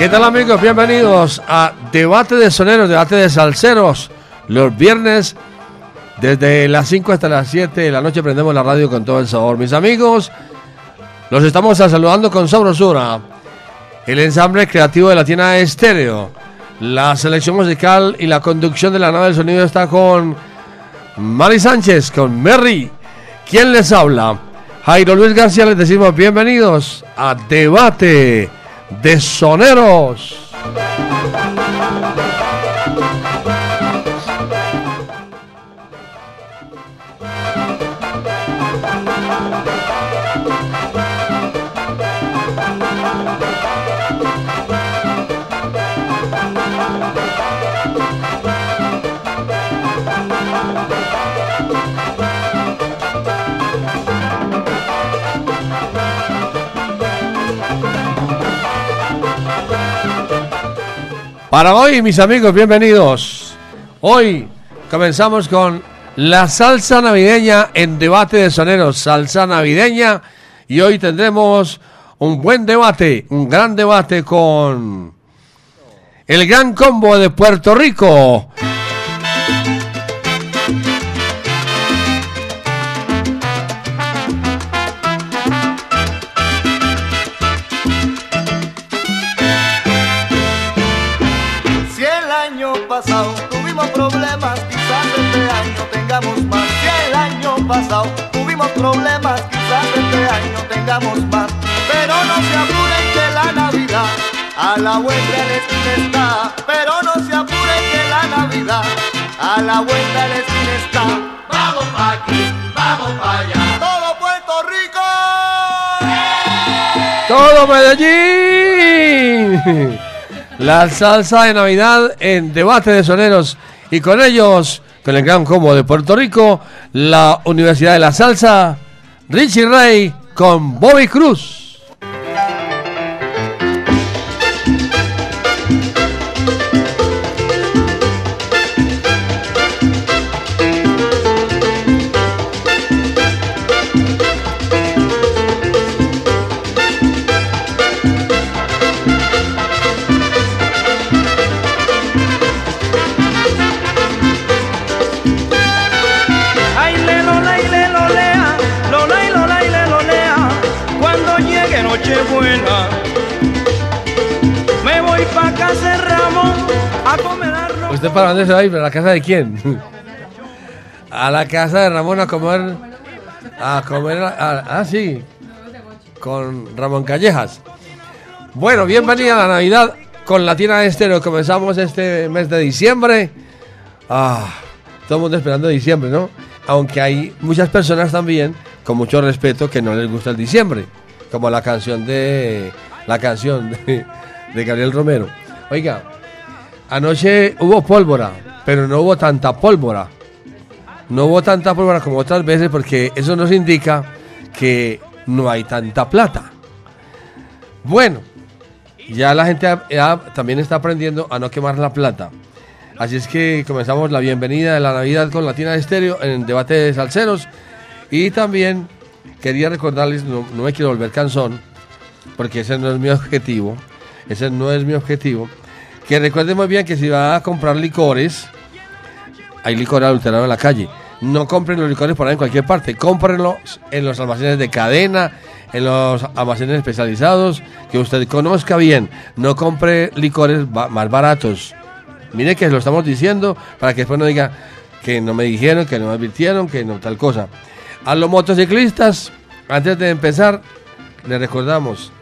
¿Qué tal amigos? Bienvenidos a Debate de Soneros, Debate de Salseros. Los viernes, desde las 5 hasta las 7 de la noche, prendemos la radio con todo el sabor. Mis amigos, los estamos saludando con sabrosura. El ensamble creativo de la tienda Estéreo. La selección musical y la conducción de la nave del sonido está con Mari Sánchez, con Merry. ¿Quién les habla? Jairo Luis García, les decimos bienvenidos a Debate de Soneros. Para hoy, mis amigos, bienvenidos. Hoy comenzamos con la salsa navideña en debate de soneros, salsa navideña. Y hoy tendremos un buen debate, un gran debate con el gran combo de Puerto Rico. Pasado tuvimos problemas, quizás este año tengamos más. Pero no se apuren que la Navidad a la vuelta de la esquina está. Pero no se apuren que la Navidad a la vuelta de la esquina está. Vamos pa' aquí, vamos pa' allá. Todo Puerto Rico. Todo Medellín. La salsa de Navidad en debate de soneros. Y con ellos, con el gran combo de Puerto Rico, la Universidad de la Salsa, Richie Ray con Bobby Cruz. Me voy pa' casa de Ramón a comer. ¿Usted para dónde se va a ir? ¿A la casa de quién? A la casa de Ramón a comer. A comer. a- ah, sí. Con Ramón Callejas. Bueno, bienvenida a la Navidad con Latina Estéreo. Comenzamos este mes de diciembre. Ah, todo el mundo esperando diciembre, ¿no? Aunque hay muchas personas también, con mucho respeto, que no les gusta el diciembre. Como la canción de. La canción de, de Gabriel Romero. Oiga, Anoche hubo pólvora, pero no hubo tanta pólvora. No hubo tanta pólvora como otras veces porque eso nos indica que no hay tanta plata. Bueno, ya la gente también está aprendiendo a no quemar la plata. Así es que comenzamos la bienvenida de la Navidad con Latina Estéreo en debate de salseros. Y también quería recordarles, no, no me quiero volver cansón, porque ese no es mi objetivo. Ese no es mi objetivo. Que recuerden muy bien que si va a comprar licores, hay licor adulterado en la calle. No compren los licores por ahí en cualquier parte. Cómprenlos en los almacenes de cadena, en los almacenes especializados, que usted conozca bien. No compre licores más baratos. Mire que lo estamos diciendo para que después no diga que no me dijeron, que no me advirtieron, que no tal cosa. A los motociclistas, antes de empezar, les recordamos,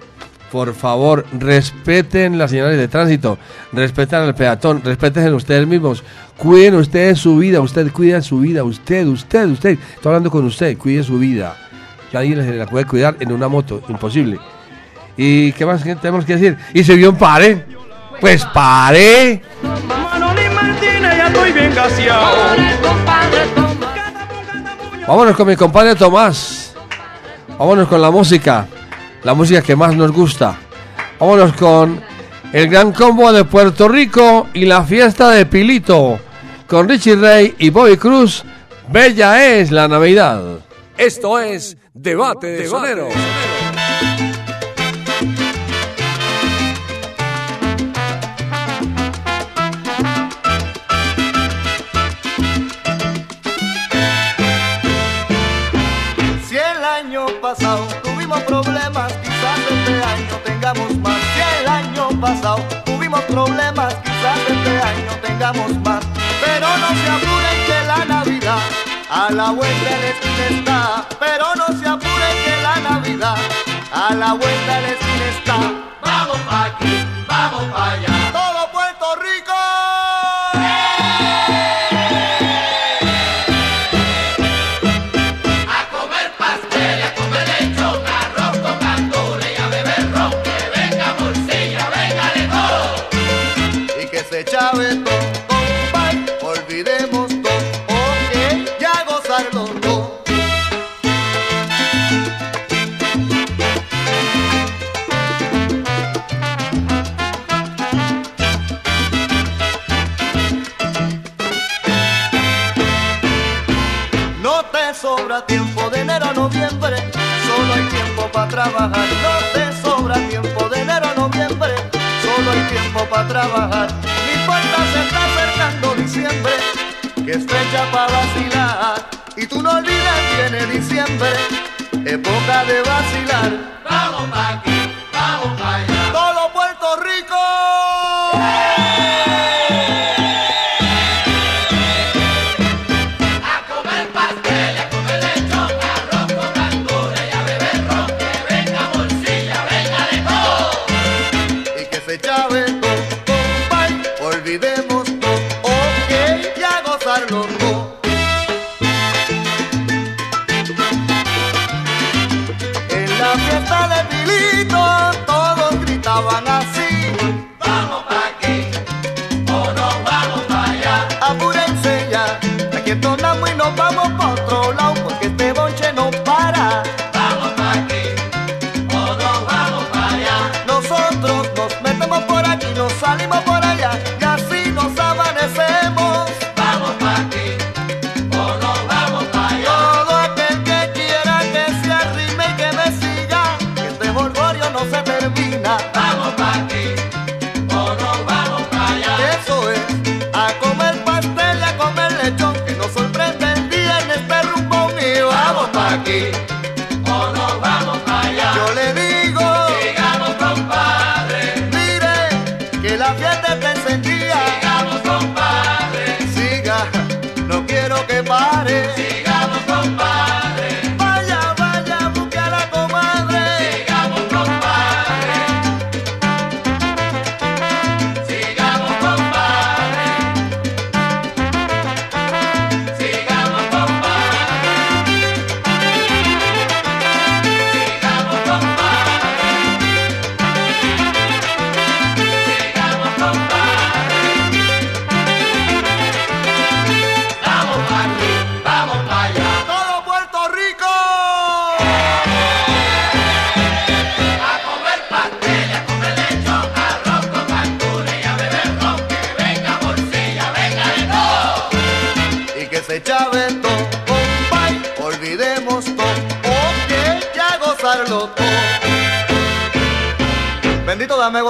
por favor, respeten las señales de tránsito, respeten al peatón, respeten ustedes mismos, cuiden ustedes su vida, usted cuida su vida, usted, usted, usted, estoy hablando con usted, cuide su vida. Nadie se la puede cuidar en una moto, imposible. ¿Y qué más tenemos que decir? ¿Y se vio un pare? Pues pare. Manolín Martínez, ya estoy bien gaseado. Vámonos con mi compadre Tomás. Vámonos con la música. La música que más nos gusta. Vámonos con el gran combo de Puerto Rico y la fiesta de Pilito. Con Richie Ray y Bobby Cruz. Bella es la Navidad. Esto es Debate de Sonero. Problemas, quizás este año tengamos más. Pero no se apuren que la Navidad a la vuelta de la está. Pero no se apuren que la Navidad a la vuelta de la está. Vamos pa' aquí, vamos pa' allá. Sobra tiempo de enero a noviembre, solo hay tiempo para trabajar. No te sobra tiempo de enero a noviembre, solo hay tiempo para trabajar. No importa, se está acercando diciembre, que es fecha para vacilar. Y tú no olvides, viene diciembre, época de vacilar. Vamos pa' aquí,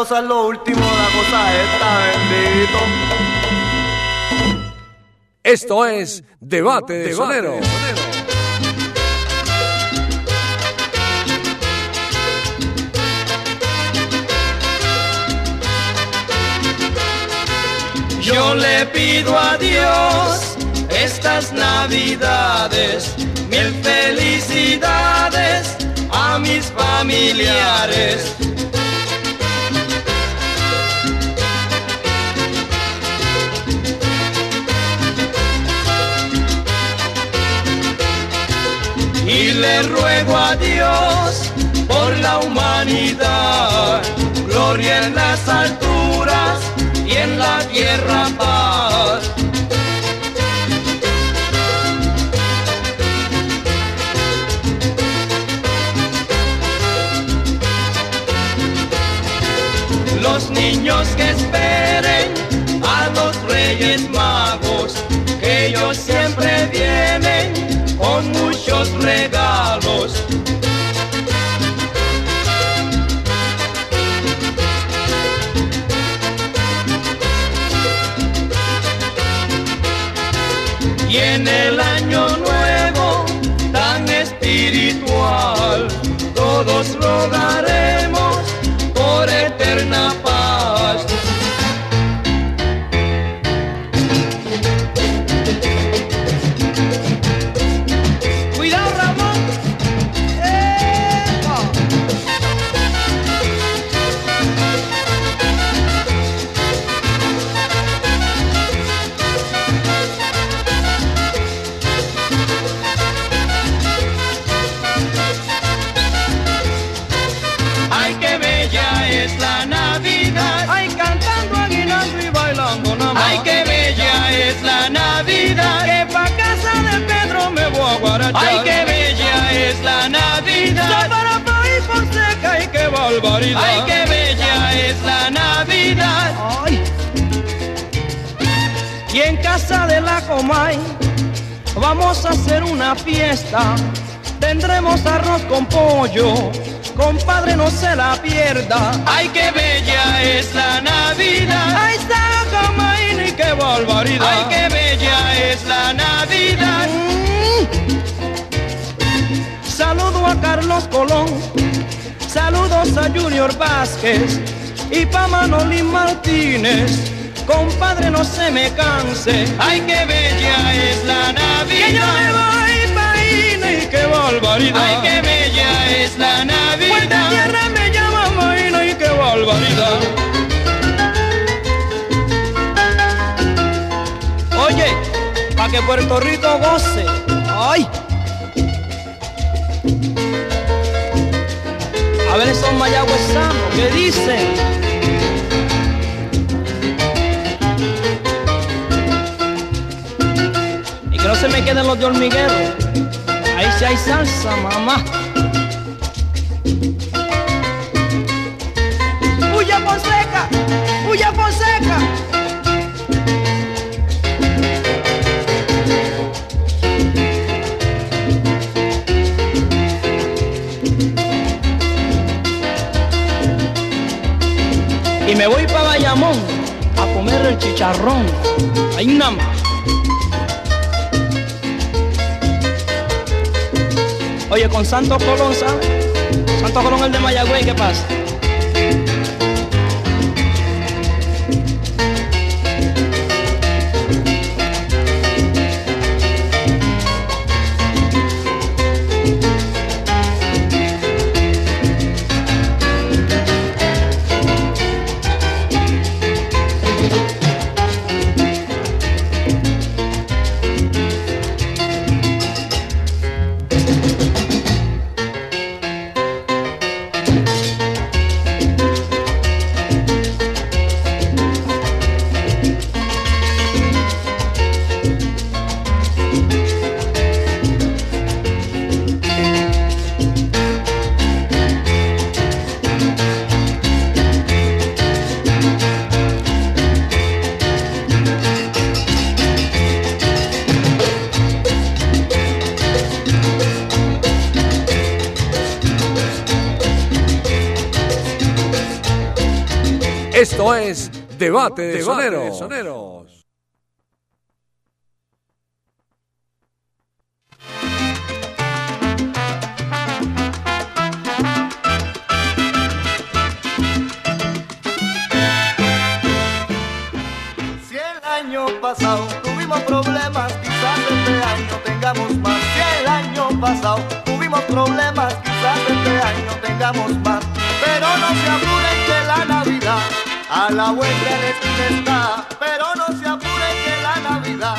Gozar lo último, la cosa esta, bendito. Esto es Debate de Sonero. Yo le pido a Dios estas navidades, mil felicidades a mis familiares. Le ruego a Dios por la humanidad, gloria en las alturas y en la tierra paz. Los niños que esperen a los reyes magos, regalos. Y en el año nuevo tan espiritual, todos rogaremos por eterna paz. Ay, qué bella es la Navidad. Ay. Y en casa de la Comay vamos a hacer una fiesta. Tendremos arroz con pollo, compadre no se la pierda. Ay, qué bella es la Navidad. Ay, está Comay, ni qué barbaridad. Ay, qué bella es la Navidad. Saludo a Carlos Colón, saludos a Junior Vázquez y pa' Manolín Martínez. Compadre, no se me canse. Ay, qué bella es la Navidad. Que yo me voy pa' Ine y qué barbaridad. Ay, qué bella es la Navidad. Puerta tierra me llama Maína y qué barbaridad. Oye, pa' que Puerto Rico goce. Ay. A ver esos mayagüezanos que dicen. Y que no se me queden los de hormiguero. Ahí sí hay salsa, mamá. ¡Huya Fonseca! ¡Huya Fonseca! Voy para Bayamón a comer el chicharrón. Ahí nada más. Oye, con Santo Colón, ¿sabes? Santo Colón el de Mayagüey, ¿qué pasa? Esto es Debate de Soneros. Si el pasado tuvimos problemas, quizás este año tengamos más. Si el año pasado tuvimos problemas, quizás este año tengamos más. Pero no se apuren a la vuelta de la esquina está. Pero no se apuren que la Navidad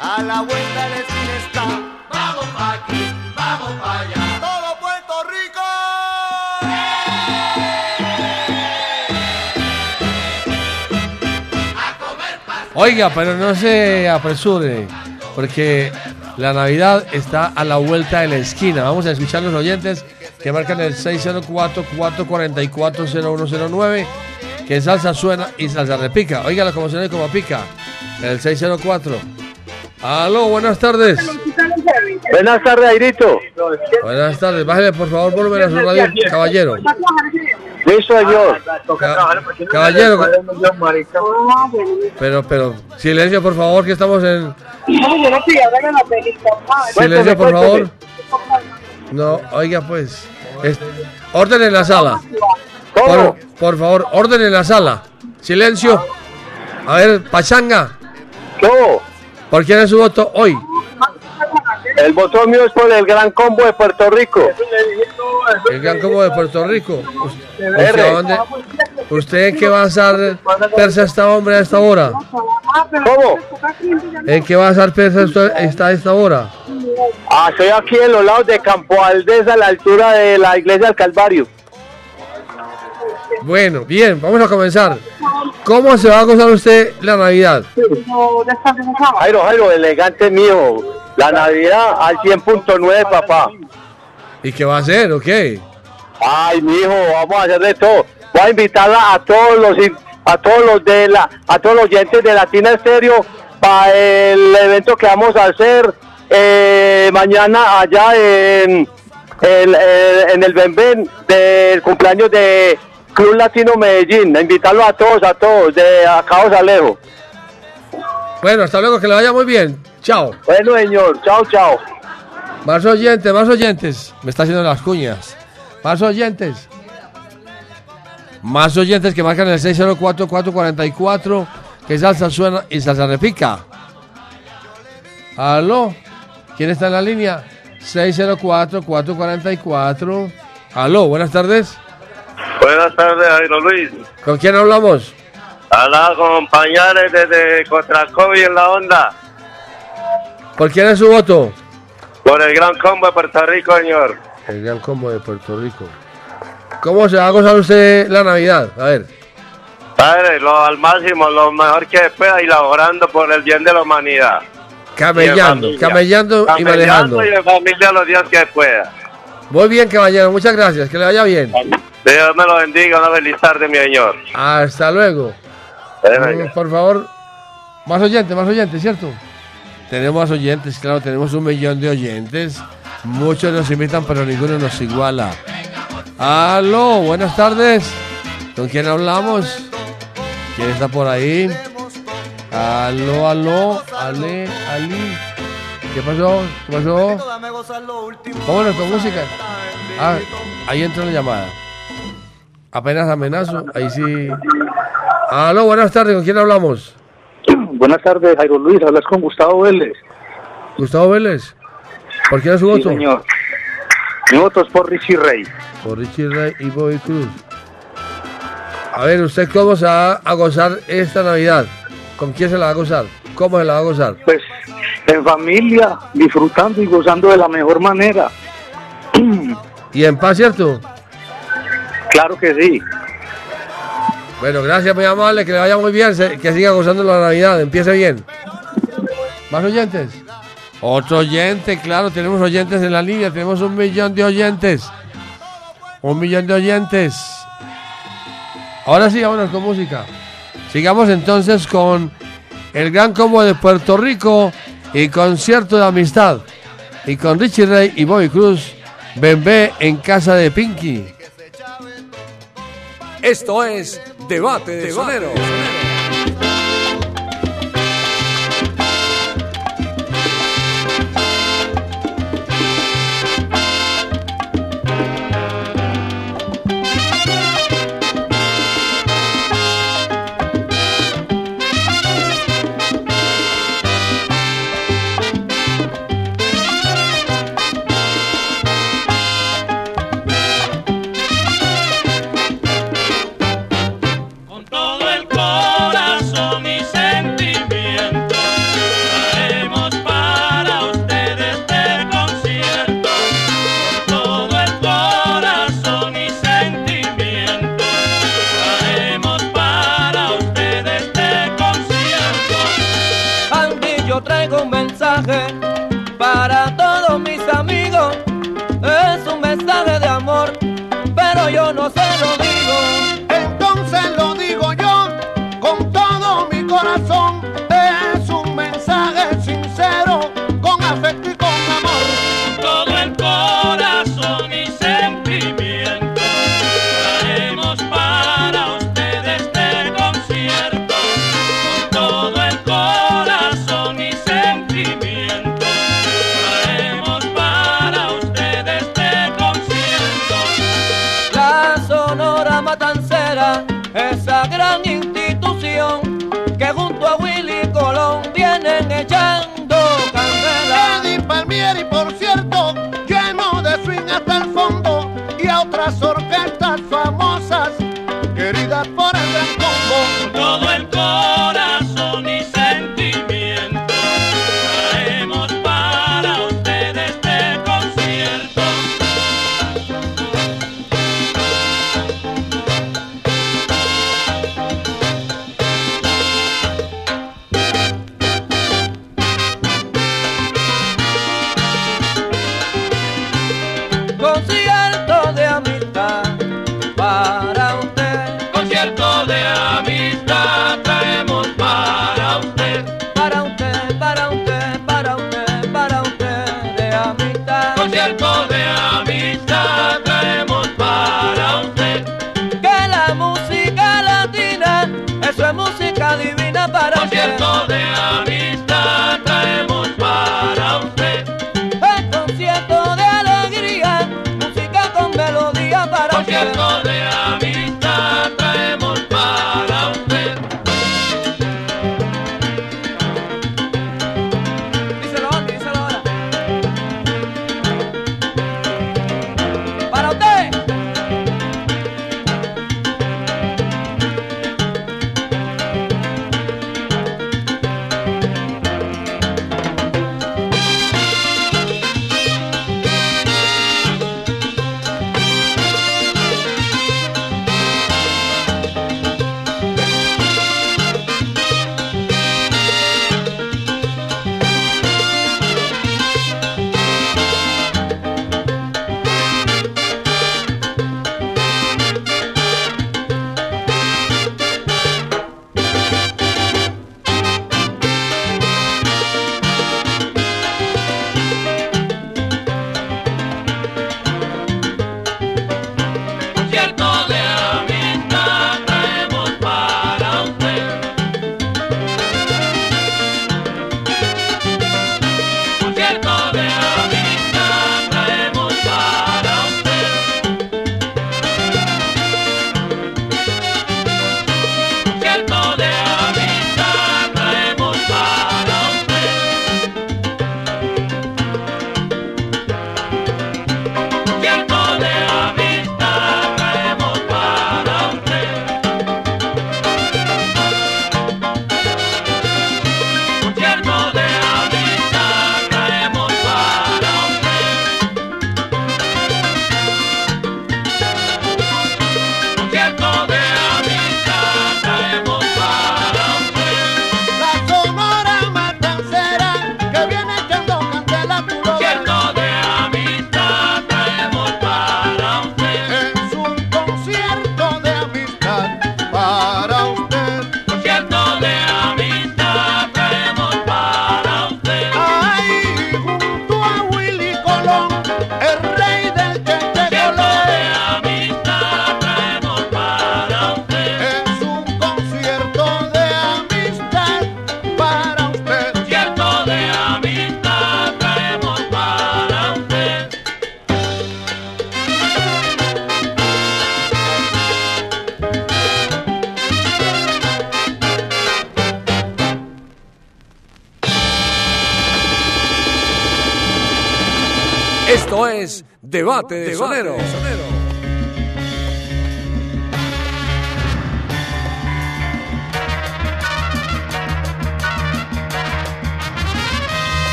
a la vuelta de la esquina está. Vamos pa' aquí, vamos pa' allá. Todo Puerto Rico. Oiga, pero no se apresure, porque la Navidad está a la vuelta de la esquina. Vamos a escuchar los oyentes que marcan el 604-444-0109, que salsa suena y salsa repica. Oiga, como suena y como pica. El 604. Aló, buenas tardes. Buenas tardes, Airito. Buenas tardes. Bájale por favor volumen a su radio, caballero. Señor. Ca- caballero. Pero, pero, silencio por favor, que estamos en... Silencio por favor. No, oiga pues. es- orden en la sala. Por, favor, orden en la sala. Silencio. A ver, Pachanga, ¿Cómo? ¿por quién es su voto hoy? El voto mío es por el gran combo de Puerto Rico. El Gran Combo de Puerto Rico. ¿Usted, dónde- ¿Usted en qué va a estar persa esta hombre a esta hora? ¿Cómo? ¿En qué va a estar persa esta- a esta hora? Ah, estoy aquí en los lados de Campo Aldez, a la altura de la iglesia del Calvario. Bueno, bien, vamos a comenzar. ¿Cómo se va a gozar usted la Navidad? Jairo, Jairo, elegante mío. La Navidad al 100.9, papá. ¿Y qué va a hacer o qué? Ay, mijo, vamos a hacer de todo. Voy a invitarla a todos los a todos los de la a todos los oyentes de Latina Estéreo para el evento que vamos a hacer eh, mañana allá en el, en el Benven del cumpleaños de Club Latino Medellín. A invitarlos a todos, a todos, de acá Alejo. Bueno, hasta luego, que le vaya muy bien. Chao. Bueno, señor, chao, chao. Más oyentes, más oyentes. Me está haciendo las cuñas. Más oyentes. Más oyentes que marcan el 604-444. Que salsa suena y salsa repica. Aló. ¿Quién está en la línea? 604-444. Aló, buenas tardes. Buenas tardes, Jairo Luis. ¿Con quién hablamos? A la compañeros desde Contracovi en la onda, ¿Por quién es su voto? por el gran combo de Puerto Rico, señor. El Gran Combo de Puerto Rico. ¿Cómo se va a gozar usted la Navidad? A ver. Padre, lo al máximo, lo mejor que pueda y laborando por el bien de la humanidad. Camellando, camellando y manejando. y en familia los días que pueda. Muy bien, caballero, muchas gracias, que le vaya bien. Dios me lo bendiga, una feliz tarde, mi señor. Hasta luego. Mm, Por favor, más oyentes, más oyentes, ¿cierto? Tenemos más oyentes, claro, tenemos un millón de oyentes. Muchos nos imitan, pero ninguno nos iguala. Aló, buenas tardes. ¿Con quién hablamos? ¿Quién está por ahí? Aló, aló, Ale, Ali. ¿Qué pasó? ¿Qué pasó? Vámonos con música. Ah, ahí entró la llamada. Apenas amenazo, ahí sí. Aló, buenas tardes, ¿con quién hablamos? Buenas tardes, Jairo Luis. Hablas con Gustavo Vélez. Gustavo Vélez. ¿Por quién es su Sí, voto? señor. Mi voto es por Richie Rey. Por Richie Ray y Bobby Cruz. A ver, ¿usted cómo se va a gozar esta Navidad? ¿Con quién se la va a gozar? ¿Cómo se la va a gozar? Pues en familia, disfrutando y gozando de la mejor manera. ¿Y en paz, cierto? Claro que sí. Bueno, gracias, muy amable, que le vaya muy bien, que siga gozando la Navidad, empiece bien. ¿Más oyentes? Otro oyente, claro, tenemos oyentes en la línea, tenemos un millón de oyentes. Un millón de oyentes. Ahora sí, vámonos con música. Sigamos entonces con el Gran Combo de Puerto Rico y concierto de amistad. Y con Richie Ray y Bobby Cruz, Bembé en casa de Pinky. Esto es Debate de Sonero.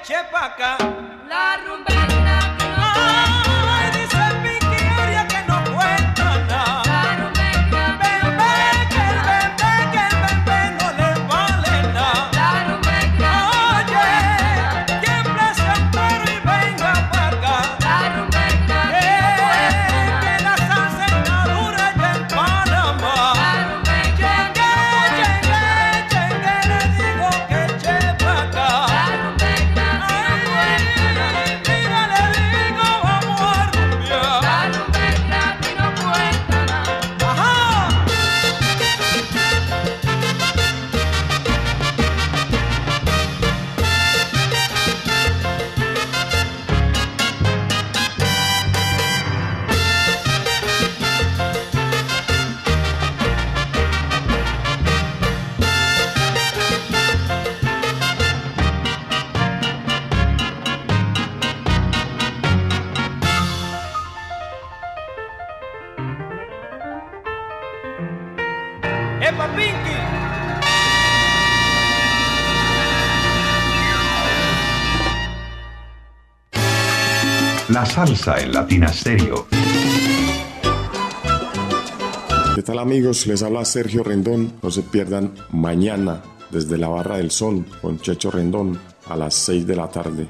eche pa' acá. La rumba. salsa en Latina Stereo. ¿Qué tal amigos? Les habla Sergio Rendón. No se pierdan mañana desde la Barra del Sol con Checho Rendón a las 6 de la tarde.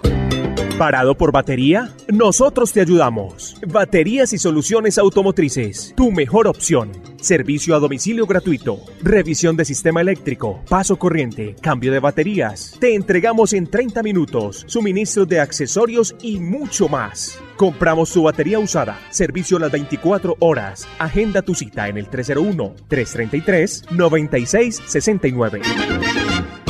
¿Parado por batería? Nosotros te ayudamos. Baterías y soluciones automotrices, tu mejor opción. Servicio a domicilio gratuito. Revisión de sistema eléctrico. Paso corriente. Cambio de baterías. Te entregamos en 30 minutos. Suministro de accesorios y mucho más. Compramos tu batería usada. Servicio las 24 horas. Agenda tu cita en el 301-333-9669.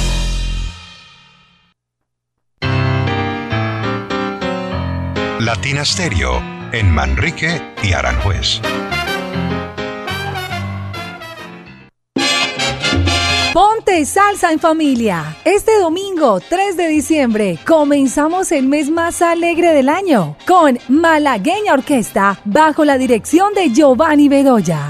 Latina Stereo en Manrique y Aranjuez. Ponte salsa en familia. Este domingo 3 de diciembre comenzamos el mes más alegre del año con Malagueña Orquesta bajo la dirección de Giovanni Bedoya.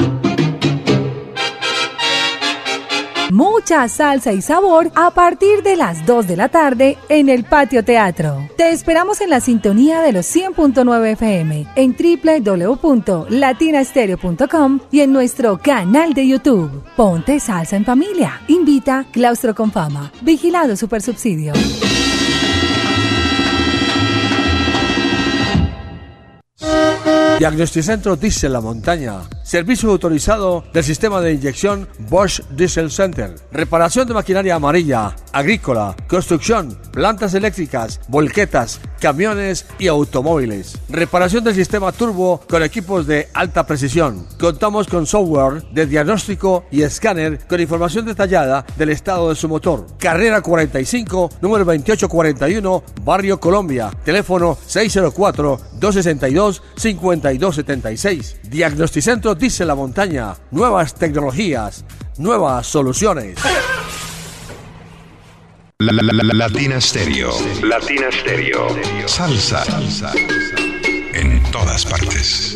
Mucha salsa y sabor a partir de las 2 de la tarde en el Patio Teatro. Te esperamos en la sintonía de los 100.9 FM en www.latinastereo.com y en nuestro canal de YouTube. Ponte salsa en familia. Invita Claustro con Fama. Vigilado Supersubsidio. Diagnosticentro Diesel La Montaña. Servicio autorizado del sistema de inyección Bosch Diesel Center. Reparación de maquinaria amarilla, agrícola, construcción, plantas eléctricas, volquetas, camiones y automóviles. Reparación del sistema turbo con equipos de alta precisión. Contamos con software de diagnóstico y escáner con información detallada del estado de su motor. Carrera 45, número 2841, Barrio Colombia. Teléfono 604-262-5276. Diagnosticentro Dice la Montaña. Nuevas tecnologías, nuevas soluciones. La, la- la- la- Latina Stereo. Latina Stereo. Salsa. Salsa. En todas partes.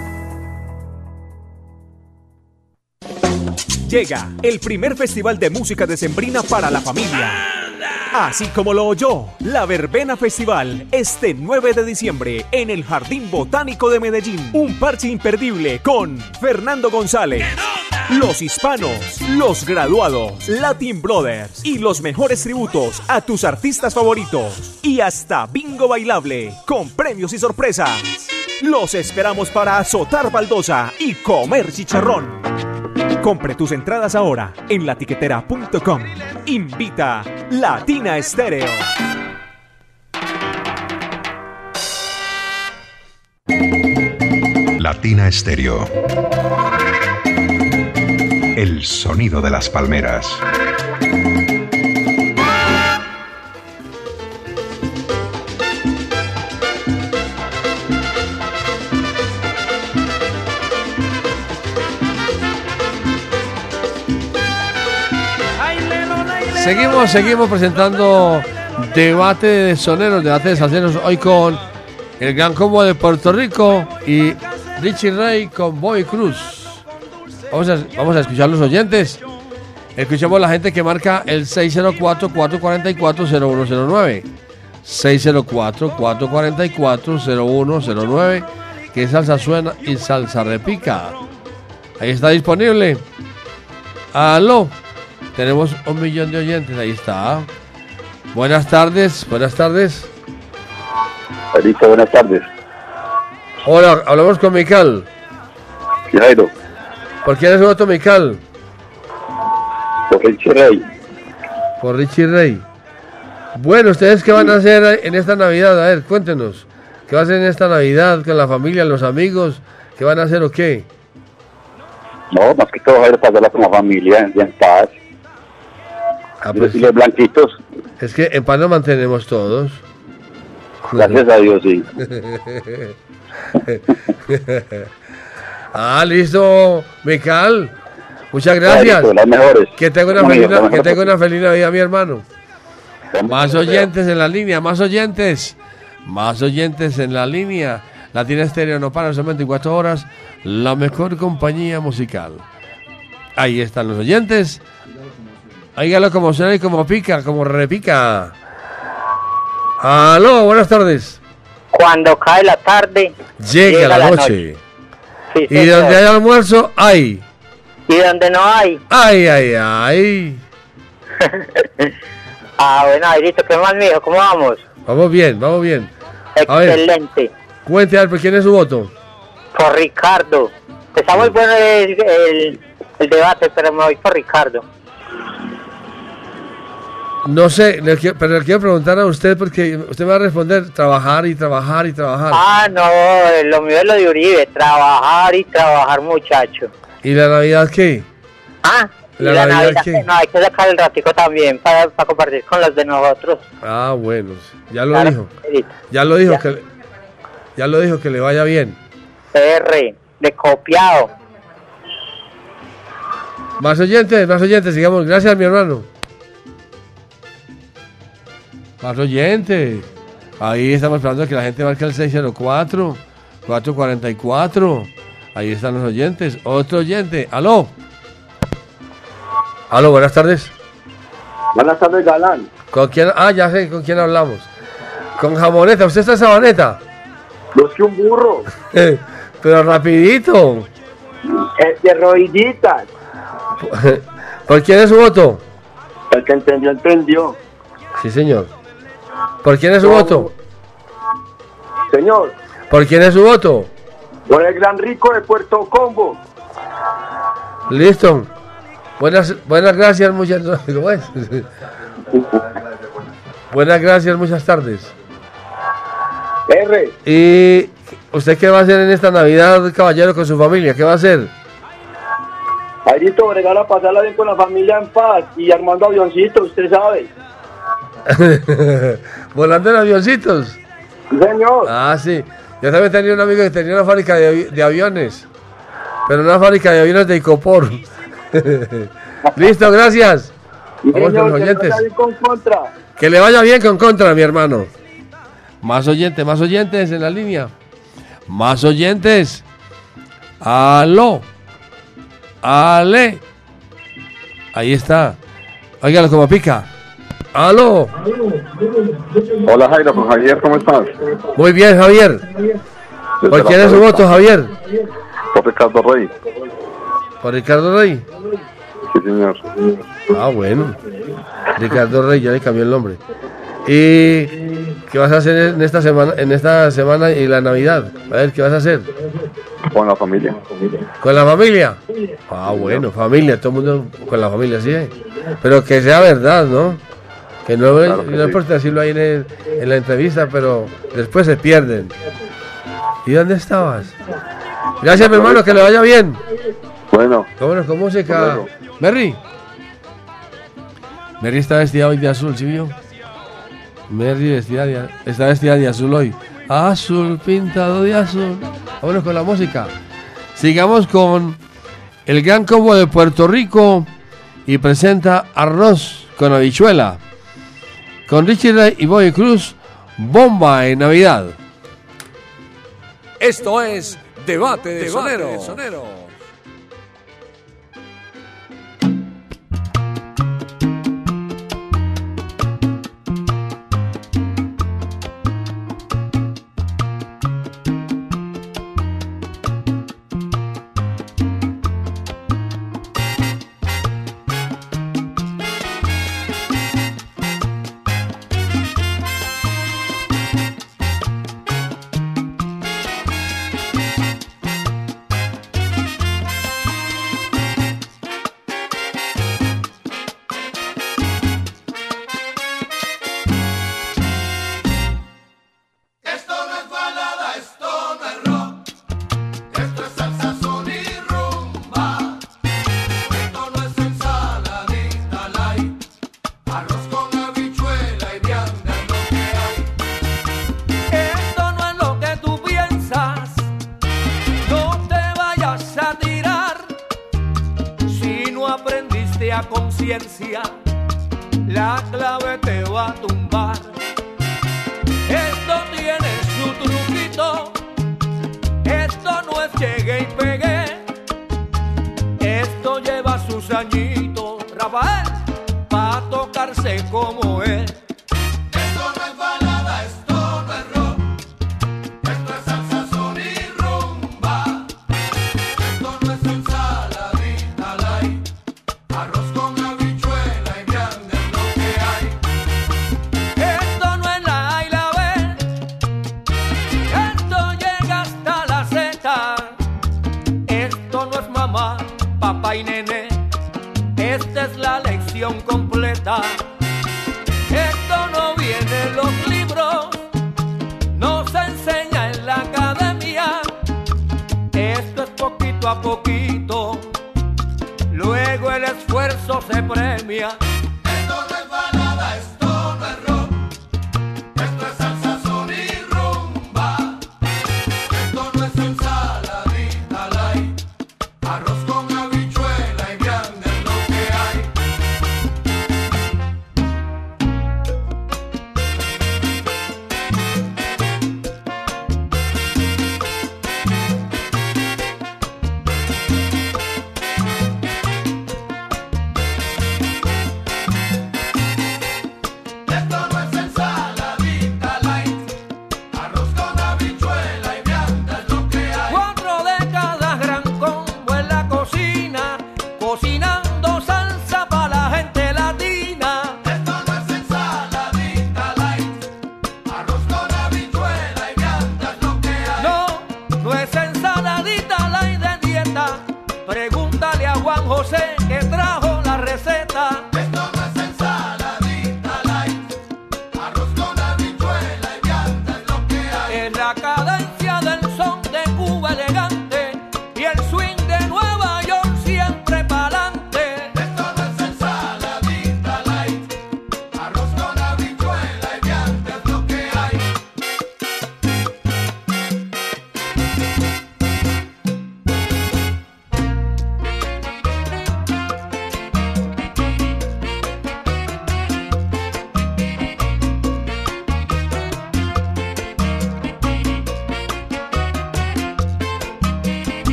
Llega el primer festival de música decembrina para la familia. Así como lo oyó, la Verbena Festival este 9 de diciembre en el Jardín Botánico de Medellín. Un parche imperdible con Fernando González. Los hispanos, los graduados, Latin Brothers y los mejores tributos a tus artistas favoritos. Y hasta bingo bailable con premios y sorpresas. Los esperamos para azotar baldosa y comer chicharrón. Compre tus entradas ahora en latiquetera.com. Invita Latina Estéreo. Latina Stereo. El sonido de las palmeras. Seguimos, seguimos presentando debate de soneros, debate de salseros hoy con el Gran Combo de Puerto Rico y Richie Ray con Boy Cruz. Vamos a, vamos a escuchar los oyentes. Escuchemos la gente que marca el 604-444-0109. 604-444-0109. Que salsa suena y salsa repica. Ahí está disponible. Aló. Tenemos un millón de oyentes. Ahí está. Buenas tardes. Buenas tardes. Listo, buenas tardes. Hola, hablamos con Mical. Jairo, ¿Por quién es voto Mical? por Richie Rey. Por Richie Rey. Bueno, ¿ustedes qué van a hacer en esta Navidad? A ver, cuéntenos. ¿Qué van a hacer en esta Navidad con la familia, los amigos? ¿Qué van a hacer o qué? No, más que todo ir a pasarla con la familia, en paz. Ah, Y pues, los blanquitos, es que en paz nos mantenemos todos. gracias a Dios, sí. ah, listo, Mical. Muchas gracias. Listo, las mejores. Que tenga una feliz, que tenga una feliz Navidad, mi hermano. pues, Más oyentes en la línea, más oyentes. Más oyentes en la línea. Latina Estéreo no para, son 24 horas. La mejor compañía musical. Ahí están los oyentes. Oígalo como suena y como pica, como repica. Aló, buenas tardes. Cuando cae la tarde, Llega, la, noche. Sí, Y señor. donde hay almuerzo, hay. Y donde no hay. Ay, ay, ay. Ah, bueno, Airito, ¿qué más, mijo? ¿Cómo vamos? Vamos bien, vamos bien. Ver, Excelente. cuente, a ver, ¿por quién es su voto? Por Ricardo. Está muy bueno el, el, el debate, pero me voy por Ricardo. No sé, le quiero- pero le quiero preguntar a usted porque usted me va a responder trabajar y trabajar y trabajar. Ah, no, lo mío es lo de Uribe. Trabajar y trabajar, muchacho. ¿Y la Navidad qué? Ah, y ¿La la, Navidad Navidad, qué? no, hay que sacar el ratico también para, para compartir con los de nosotros. Ah, bueno, ya lo Claro, dijo. Ya lo dijo Ya. que le- ya lo dijo que le vaya bien. R, de copiado. Más oyentes, más oyentes, sigamos. Gracias, mi hermano. Más oyentes. Ahí estamos esperando que la gente marque el 604 444. Ahí están los oyentes. Otro oyente. Aló. Aló, buenas tardes. Buenas tardes, Galán. ¿Con quién? Ah, ya sé con quién hablamos. Con Jamoneta. ¿Usted está en Sabaneta? Los que un burro. Pero rapidito. de rodillitas. ¿Por quién es su voto? El que entendió, entendió. Sí, señor. ¿Por quién es su No. voto? Señor, ¿Por quién es su voto? por el gran rico de Puerto Combo. Listo. Buenas, buenas gracias, muchas. Buenas gracias, muchas tardes. R, ¿Y usted qué va a hacer en esta Navidad, caballero, con su familia? ¿Qué va a hacer? Airito, bregar a pasarla bien con la familia en paz y armando avioncitos, usted sabe. Volando en avioncitos. Sí, Señor. Ah, sí. Yo también tenía un amigo que tenía una fábrica de, avi- de aviones. Pero una fábrica de aviones de Icopor. Listo, gracias. Vamos con los oyentes. con. Que le vaya bien con contra, mi hermano. Más oyentes, más oyentes en la línea. Más oyentes. Aló. Ale. Ahí está. Óigalo como pica. Aló. Hola Jairo, con Javier, ¿cómo estás? Muy bien, Javier. ¿Por quién es su voto, Javier? Por Ricardo Rey. ¿Por Ricardo Rey? Sí, señor. Ah, bueno. Ricardo Rey, ya le cambió el nombre. ¿Y qué vas a hacer en esta semana, en esta semana y la Navidad? A ver, ¿qué vas a hacer? Con la familia. ¿Con la familia? Ah, bueno, familia, todo el mundo con la familia, sí. eh. Pero que sea verdad, ¿no? Que no, Claro que no sí. importa decirlo ahí en, el- en la entrevista, pero después se pierden. ¿Y dónde estabas? Gracias, mi hermano, que le vaya bien. Bueno. Vámonos con música. Merry. Merry está vestida hoy de azul, ¿sí vio? Merry vestida de- está vestida de azul hoy. Azul pintado de azul. Vámonos con la música. Sigamos con el gran combo de Puerto Rico y presenta arroz con habichuela. Con Richie Ray y Boy Cruz, bomba en Navidad. Esto es Debate de Debate de Soneros.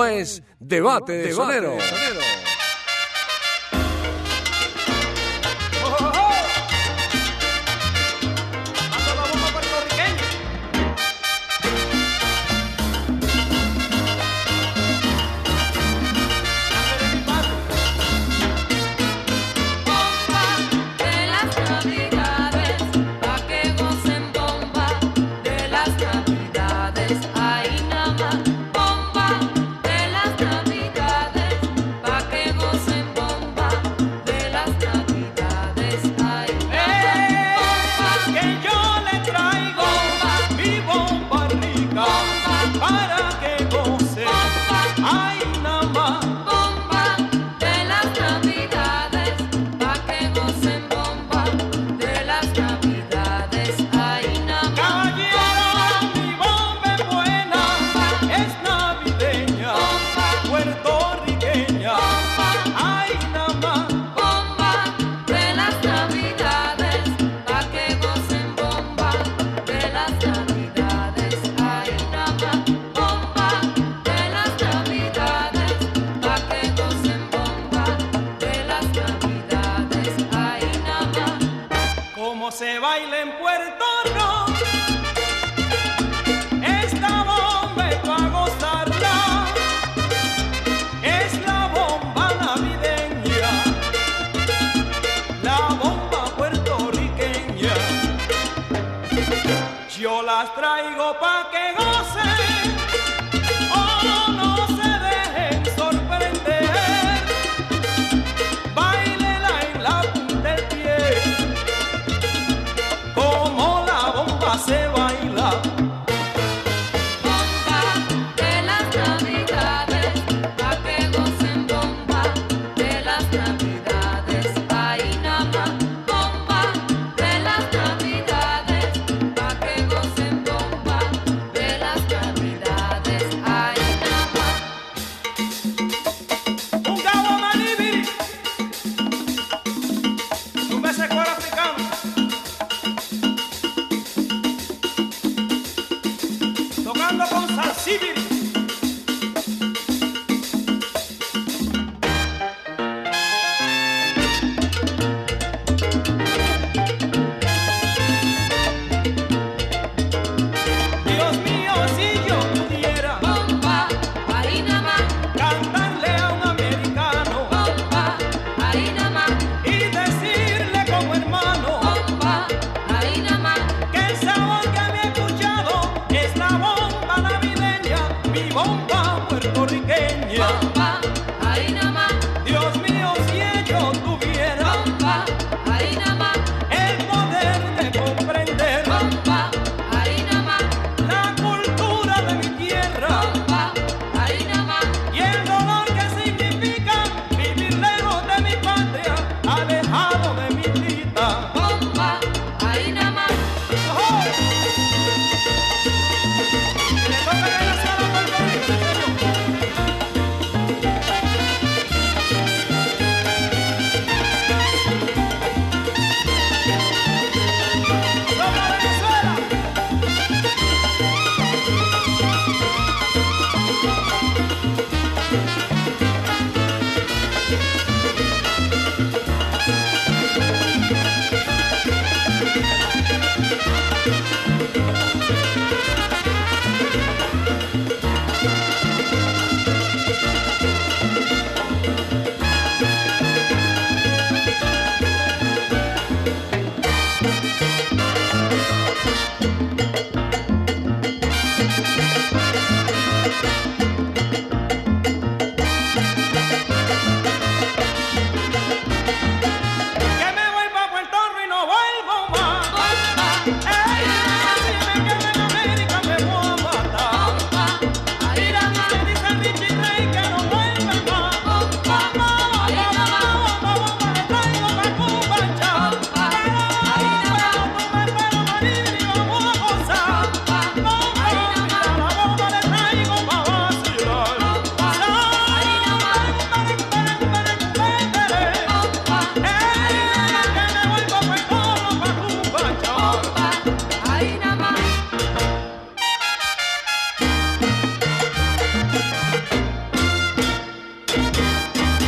Esto es Debate de Sonero. cómo se baila en Puerto Rico.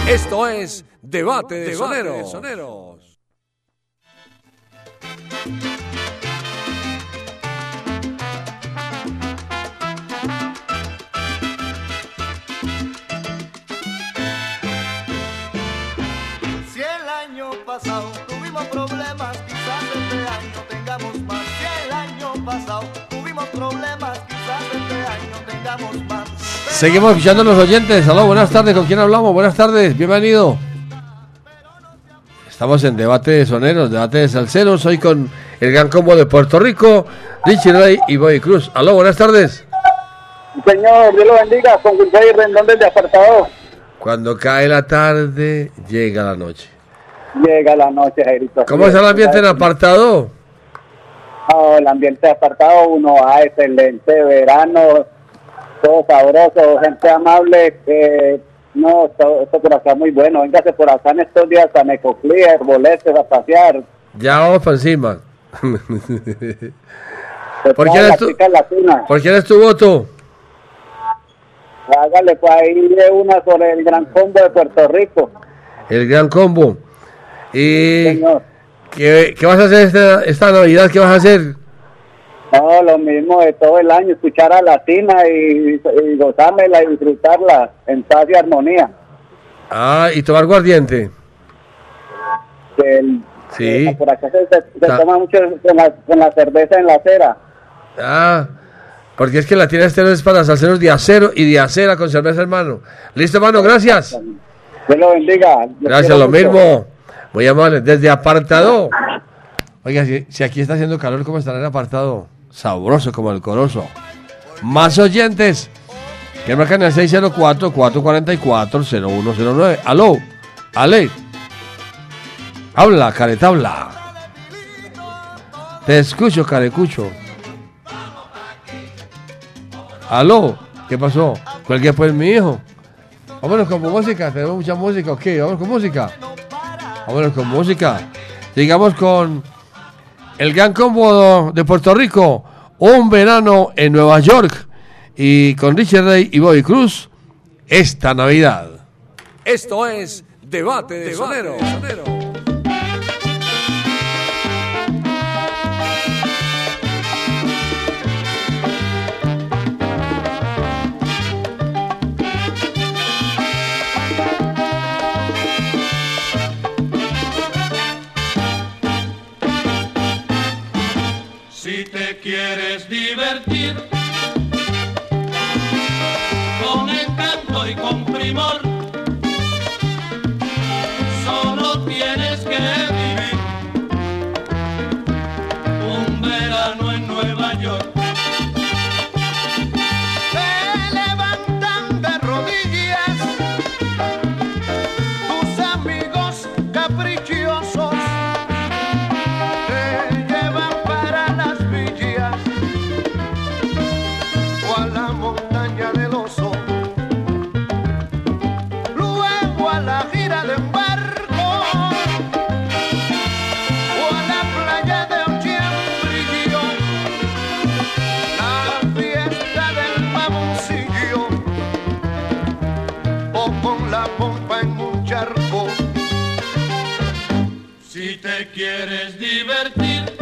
Esto es Debate de Soneros. Si Seguimos escuchando a los oyentes. Aló, buenas tardes. ¿Con quién hablamos? Buenas tardes. Bienvenido. Estamos en Debate de Soneros, Debate de Salseros. Hoy con el gran combo de Puerto Rico, Richie Ray y Boy Cruz. Aló, buenas tardes. Señor, Dios lo bendiga, con Wilfredo Rendón desde apartado. Cuando cae la tarde, llega la noche. Llega la noche, Jairito. ¿Cómo es el ambiente en apartado? Oh, el ambiente apartado, uno a excelente, verano, todo sabroso, gente amable, que no, esto, esto por acá muy bueno. Véngase por acá en estos días a Necoclí, a Herboletes, a pasear. Ya vamos para encima. ¿Por quién, es tu. ¿Por quién es tu voto? Hágale pues ahí de una sobre el gran combo de Puerto Rico. El gran combo. Y Señor. ¿Qué, qué vas a hacer esta, esta Navidad? ¿Qué vas a hacer? No, lo mismo de todo el año, escuchar a Latina y, y gozármela y disfrutarla en paz y armonía. Ah, y tomar guardiente. El- Sí. que por acá se, se- se Ta- toma mucho con la, con la cerveza en la acera. Ah, porque es que la tiene estero es para salseros de acero y de acera con cerveza, hermano. Listo, hermano, gracias. Dios lo bendiga. Gracias, lo mucho. mismo. Muy amable. Desde apartado. Oiga, si, si aquí está haciendo calor, ¿cómo estará el apartado? Sabroso como el corozo. Más oyentes. Que marcan el 604-444-0109. Aló, Ale. Habla, caretabla. Te escucho, carecucho. Aló, ¿qué pasó? Cualquier pues mi hijo. Vámonos con música, tenemos mucha música, ok, vamos con música. Vámonos con música. Sigamos con el gran combo de Puerto Rico, un verano en Nueva York y con Richard Ray y Bobby Cruz esta Navidad. Esto es Debate de Sonero. Si te quieres divertir. Con encanto y con primor, te quieres divertir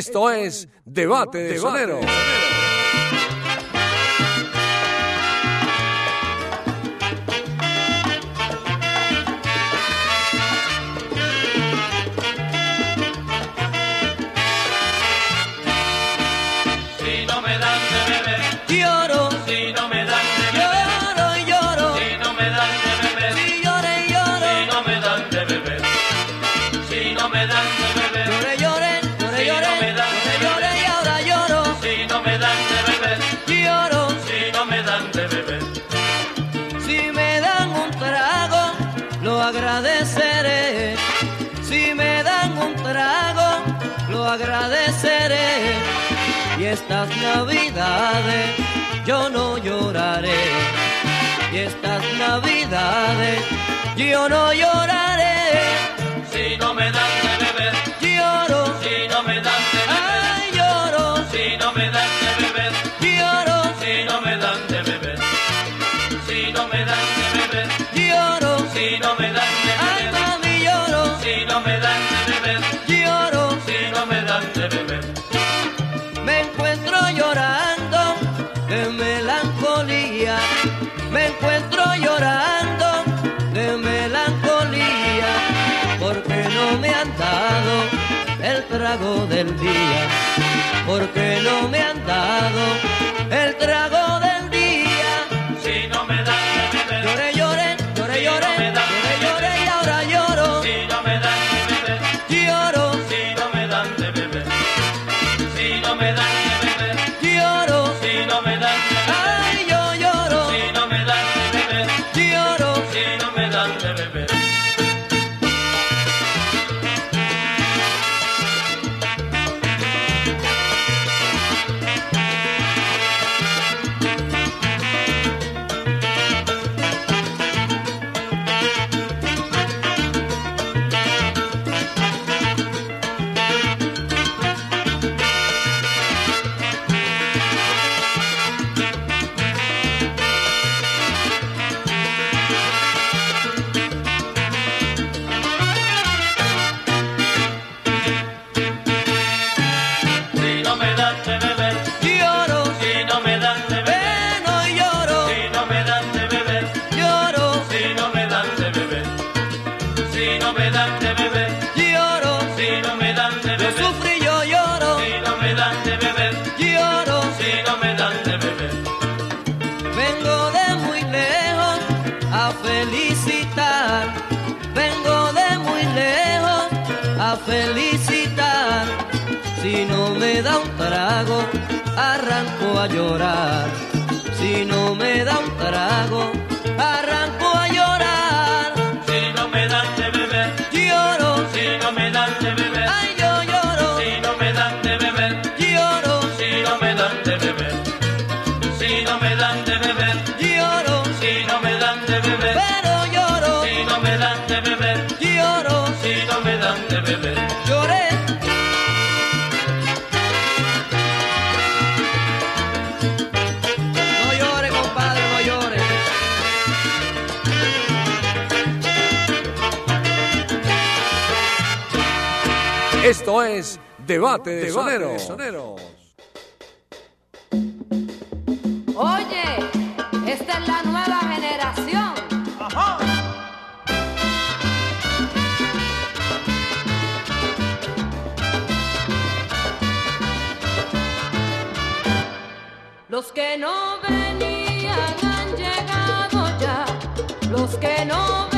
Esto es Debate de Soneros. estas navidades yo no lloraré. Y estas navidades yo no lloraré. Si no me dan de trago del día, porque no me han dado arranco a llorar. Si no me da un trago, Esto es Debate de, soneros. Oye, esta es la nueva generación. Los que no venían han llegado ya. Los que no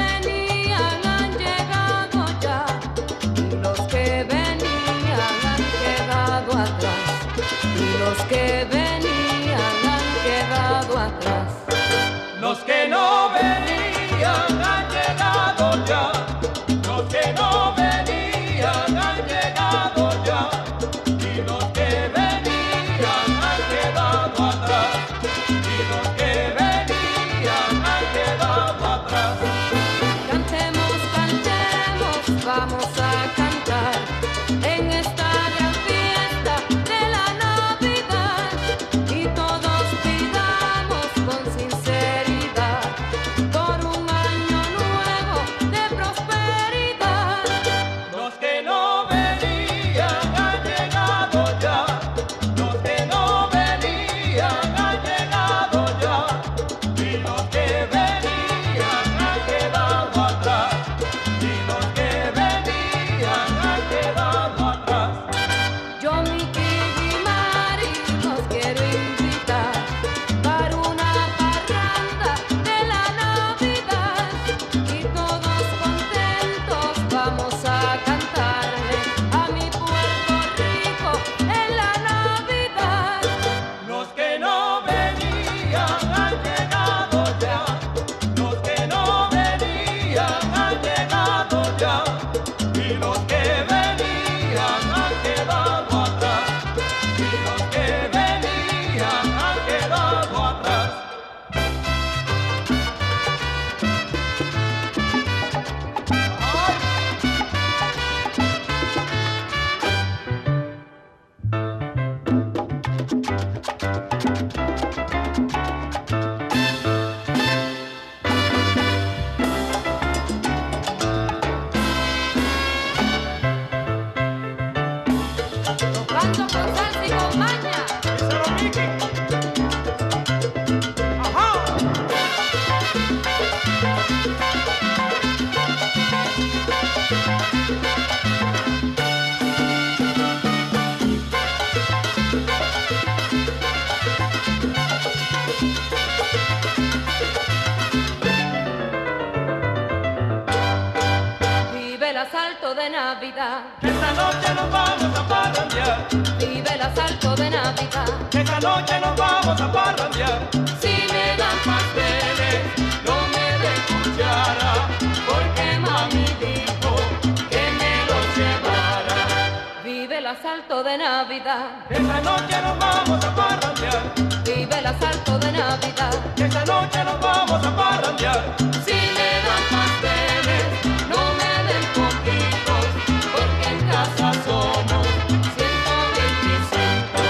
Navidad. Esta noche nos vamos a parrandear. Vive el asalto de Navidad. Esta noche nos vamos a parrandear. Si me dan pasteles, no me den poquitos, porque en casa somos 125.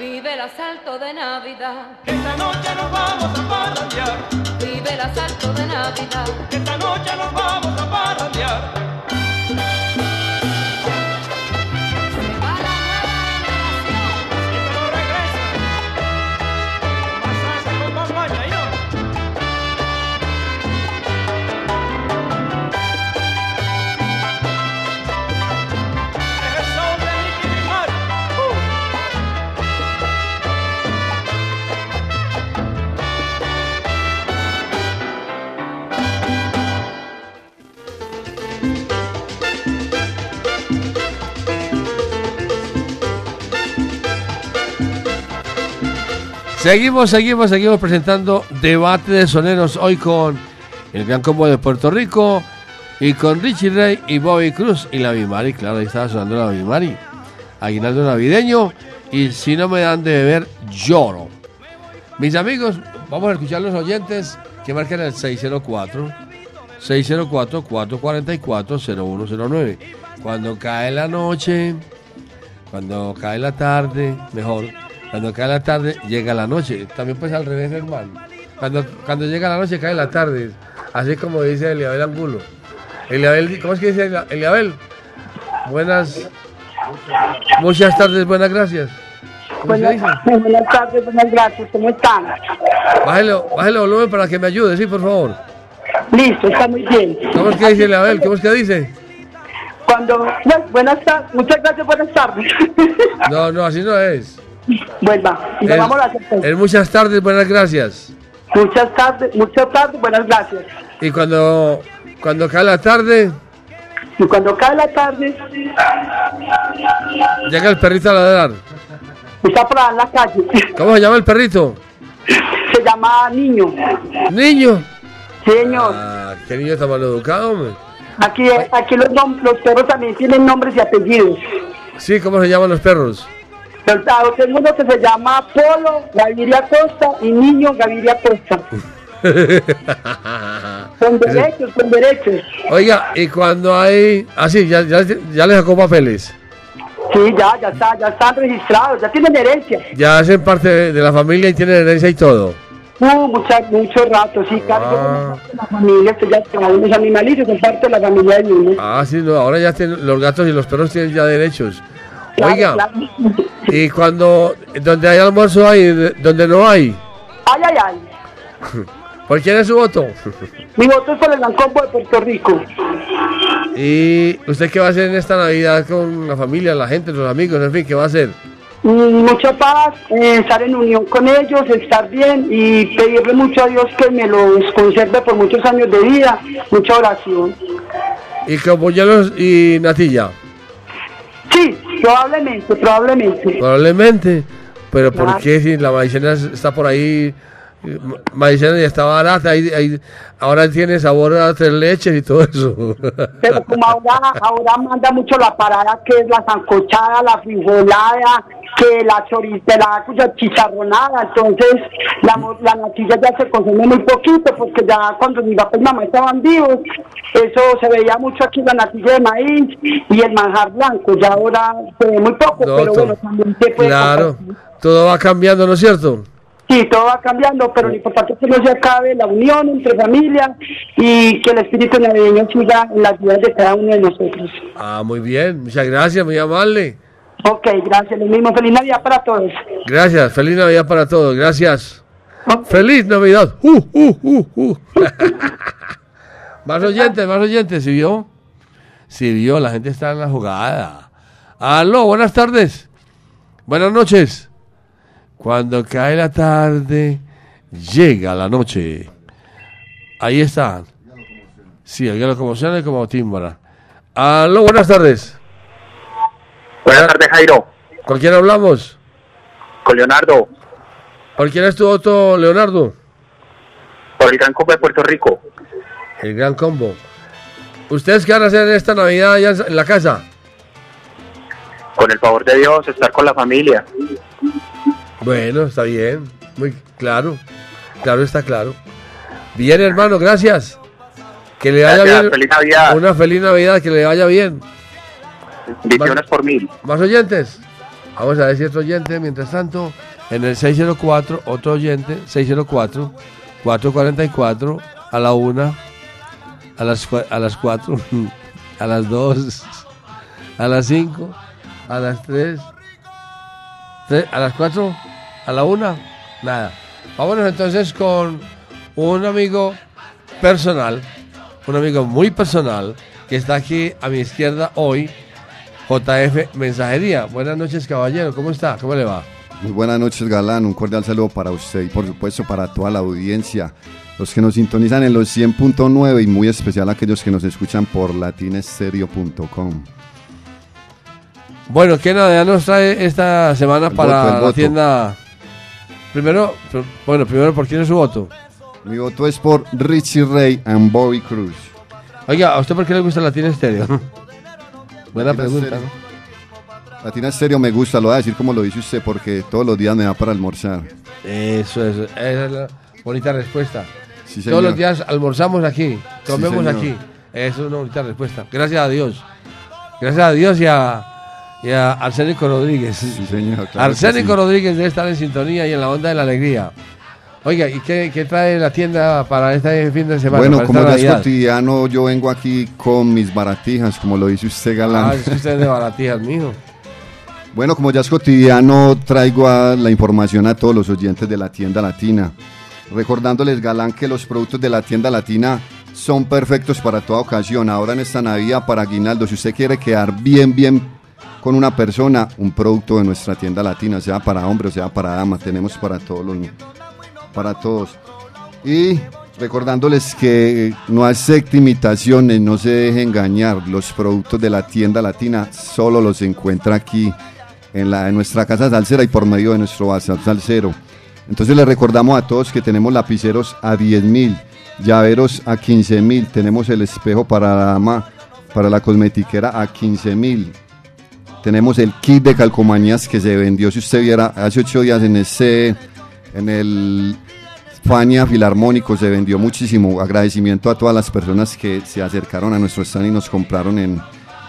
Vive el asalto de Navidad. Esta noche nos vamos a parrandear. Vive el asalto de Navidad. Seguimos, seguimos, seguimos presentando debate de soneros hoy con el Gran Combo de Puerto Rico y con Richie Ray y Bobby Cruz y la Bimari, claro, ahí estaba sonando la Bimari. Aguinaldo navideño y si no me dan de beber, lloro. Mis amigos, vamos a escuchar los oyentes que marcan el 604 604 444 0109. Cuando cae la noche, cuando cae la tarde, mejor, cuando cae la tarde, llega la noche. También pues al revés, hermano. Cuando, cuando llega la noche, cae la tarde. Así como dice Eliabel Angulo. Eliabel, ¿cómo es que dice Elia- Eliabel? Buenas, muchas tardes, buenas gracias. Buenas, buenas tardes, buenas gracias. ¿Cómo están? Bájelo, bájelo el volumen para que me ayude, sí, por favor. Listo, está muy bien. ¿Cómo es que dice Eliabel? ¿Cómo es que dice? Cuando, buenas tardes, muchas gracias, buenas tardes. No, no, así no es. Vuelva, y nos vamos a hacer. muchas tardes, buenas gracias. Muchas tardes, muchas tardes, buenas gracias. Y cuando, cuando cae la tarde, Y cuando cae la tarde, llega el perrito a ladrar. está por en la calle. ¿Cómo se llama el perrito? Se llama Niño. ¿Niño? Señor. Ah, qué niño tan mal educado, hombre. Aquí, aquí los, los perros también tienen nombres y apellidos. Sí, ¿cómo se llaman los perros? Ah, Tengo uno que se llama Polo Gaviria Costa y Niño Gaviria Costa. Son derechos, son derechos. Oiga, y cuando hay... Ah, sí, ya, ya, ya le sacó papeles. Sí, ya, ya está, ya están registrados, ya tienen herencia. Ya hacen parte de, de la familia y tienen herencia y todo. Uh, mucha, mucho rato, sí, claro, de la familia, esto ya los animalitos son parte de la familia de niños. Ah, sí, no, ahora ya tienen, los gatos y los perros tienen ya derechos. Claro, Oiga, claro. y cuando... Donde hay almuerzo hay, de- donde no hay. Ay, ay, ay. ¿Por quién es su voto? Mi voto es por el Gran Combo de Puerto Rico. ¿Y usted qué va a hacer en esta Navidad con la familia, la gente, los amigos, en fin, qué va a hacer? Mm, Mucha paz, eh, estar en unión con ellos, estar bien y pedirle mucho a Dios que me los conserve por muchos años de vida, mucha oración. ¿Y con y natilla? Sí, probablemente, probablemente. Probablemente. Pero ¿por Claro. qué si la maicena está por ahí? ma- Maicena ya está barata, ahí- ahí- ahora tiene sabor a tres leches y todo eso. Pero como ahora, ahora manda mucho la parada que es la zancochada, la frijolada, que la choriza, la cuya- chicharronada, entonces la, mo- la natilla ya se consume muy poquito porque ya cuando mi papá y mamá estaban vivos, eso se veía mucho aquí la natilla de maíz y el manjar blanco, ya ahora se ve muy poco, No, pero bueno, también se puede claro, todo va cambiando, ¿no es cierto? Sí, todo va cambiando, pero lo importante es que no se acabe la unión entre familias y que el espíritu navideño siga en las vidas de cada uno de nosotros. Ah, muy bien, muchas gracias, muy amable. Ok, gracias. Lo mismo. Feliz Navidad para todos. Gracias, feliz Navidad para todos, gracias. Feliz Navidad. Uh, uh, uh, uh. más oyentes, más oyentes, ¿sí vio? Sí vio, la gente está en la jugada. Aló, buenas tardes. Buenas noches. Cuando cae la tarde, llega la noche. Ahí está. Sí, hay locomociones como tímbara. Aló, buenas tardes. Buenas tardes, Jairo. ¿Con quién hablamos? Con Leonardo, ¿Por quién es tu voto, Leonardo? por el Gran Combo de Puerto Rico. El gran combo. ¿Ustedes qué van a hacer en esta Navidad allá en la casa? Con el favor de Dios, estar con la familia. Bueno, está bien. Muy claro. Claro, está claro. Bien, hermano, gracias. Que le vaya Gracias, bien. feliz Navidad. Una feliz Navidad, que le vaya bien. Bendiciones por mil. ¿Más oyentes? Vamos a ver si otro oyente, mientras tanto, en el 604, otro oyente, 604, 444, a la una, a las, a las 4, a las 2, a las 5, a las 3, a las 4, a la una, nada. Vámonos entonces con un amigo personal, un amigo muy personal, que está aquí a mi izquierda hoy, JF Mensajería. Buenas noches, caballero. ¿Cómo está? ¿Cómo le va? Muy buenas noches, Galán. Un cordial saludo para usted y por supuesto para toda la audiencia. Los que nos sintonizan en los 100.9 y muy especial aquellos que nos escuchan por latinestereo.com. Bueno, ¿qué novedad nos trae esta semana El para voto, la voto. tienda? Primero, pr- bueno, primero, ¿por quién es su voto? Mi voto es por Richie Ray and Bobby Cruz. Oiga, ¿a usted por qué le gusta la tienda estéreo? Buena pregunta, Stereo. ¿no? Latina Estéreo me gusta, lo voy a decir como lo dice usted porque todos los días me da para almorzar. Eso, eso, esa es la bonita respuesta. Sí, Todos los días almorzamos aquí, comemos aquí. Esa es una bonita respuesta. Gracias a Dios. Gracias a Dios y a, y a Arsénico Rodríguez. Sí, señor. claro Arsénico. Rodríguez debe estar en sintonía y en la onda de la alegría. Oiga, ¿y qué, qué trae la tienda para este fin de semana? Bueno, como ya es cotidiano, yo vengo aquí con mis baratijas, como lo dice usted, Galán. Ah, es usted de baratijas, mijo. Bueno, como ya es cotidiano, traigo a la información a todos los oyentes de la tienda latina. Recordándoles, Galán, que los productos de la tienda latina son perfectos para toda ocasión. Ahora en esta Navidad para Aguinaldo, si usted quiere quedar bien, bien con una persona, un producto de nuestra tienda latina, sea para hombre o sea para dama, tenemos para todos los, para todos. Y recordándoles que no acepte imitaciones, no se deje engañar. Los productos de la tienda latina solo los encuentra aquí en, la, en nuestra casa salsera y por medio de nuestro WhatsApp salsero. Entonces les recordamos a todos que tenemos lapiceros a 10 mil, llaveros a 15 mil, tenemos el espejo para la dama, para la cosmetiquera a 15 mil. Tenemos el kit de calcomanías que se vendió, si usted viera, hace ocho días en ese, en el Fania Filarmónico se vendió muchísimo. Agradecimiento a todas las personas que se acercaron a nuestro stand y nos compraron en,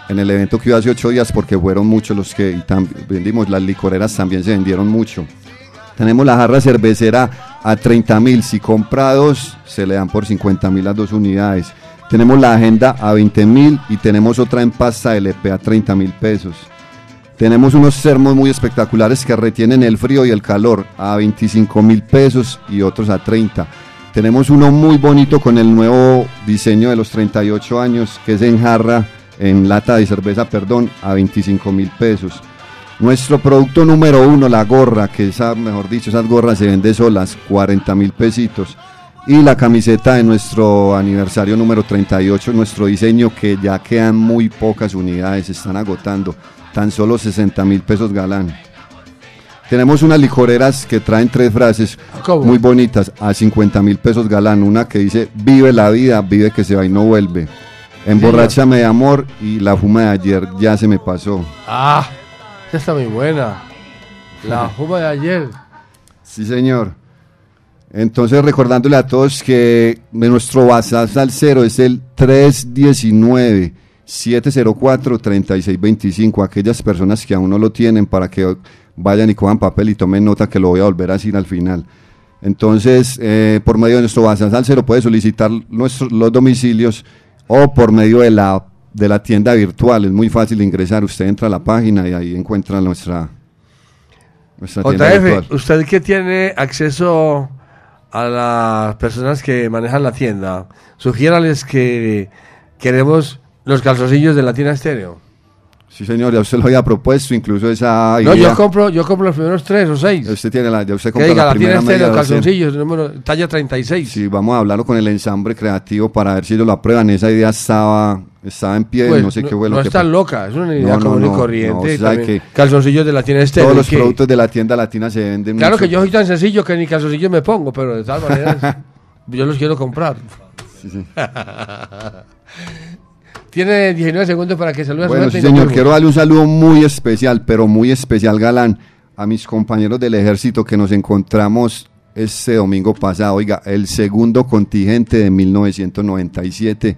en el evento que iba hace ocho días porque fueron muchos los que vendimos. Las licoreras también se vendieron mucho. Tenemos la jarra cervecera a 30 mil. Si compra dos, se le dan por 50 mil las dos unidades. Tenemos la agenda a 20 mil y tenemos otra en pasta LP a 30 mil pesos. Tenemos unos termos muy espectaculares que retienen el frío y el calor a 25 mil pesos y otros a 30. Tenemos uno muy bonito con el nuevo diseño de los 38 años que es en jarra, en lata de cerveza, perdón, a 25 mil pesos. Nuestro producto número uno, la gorra, que esa, mejor dicho, esas gorras se venden solas, 40 mil pesitos. Y la camiseta de nuestro aniversario número 38, nuestro diseño, que ya quedan muy pocas unidades, se están agotando, tan solo 60 mil pesos galán. Tenemos unas licoreras que traen tres frases muy bonitas a 50 mil pesos galán. Una que dice, vive la vida, vive que se va y no vuelve. Emborráchame de amor y la fuma de ayer ya se me pasó. Ah, esta está muy buena. La juba de ayer. Sí, señor. Entonces, recordándole a todos que nuestro WhatsApp salsero es el 319-704-3625. Aquellas personas que aún no lo tienen para que vayan y cojan papel y tomen nota que lo voy a volver a decir al final. Entonces, eh, por medio de nuestro WhatsApp salsero puede solicitar nuestros, los domicilios o por medio de la, de la tienda virtual. Es muy fácil ingresar. Usted entra a la página y ahí encuentra nuestra, nuestra tienda virtual. JF, usted que tiene acceso a las personas que manejan la tienda, sugiérales que queremos los calzoncillos de la tienda estéreo. Sí, señor, ya usted lo había propuesto, incluso esa No, idea. yo compro, yo compro los primeros tres o seis. Usted tiene la, ya usted compra diga, la la primera media docena. calzoncillos, número, talla 36. Sí, vamos a hablarlo con el ensamble creativo para ver si ellos lo aprueban. Esa idea estaba, estaba en pie, Pues, no sé qué fue lo no que es tan pa- loca, es una idea No, no, común y no, corriente. no, y sabe también que calzoncillos de la tiene estéreo. Todos los que- productos de la tienda latina se venden Claro mucho. que yo soy tan sencillo que ni calzoncillos me pongo, pero de todas maneras yo los quiero comprar. Tiene 19 segundos para que salude a su Bueno, gente sí, señor, quiero darle un saludo muy especial, pero muy especial, Galán, a mis compañeros del ejército que nos encontramos este domingo pasado. Oiga, el segundo contingente de 1997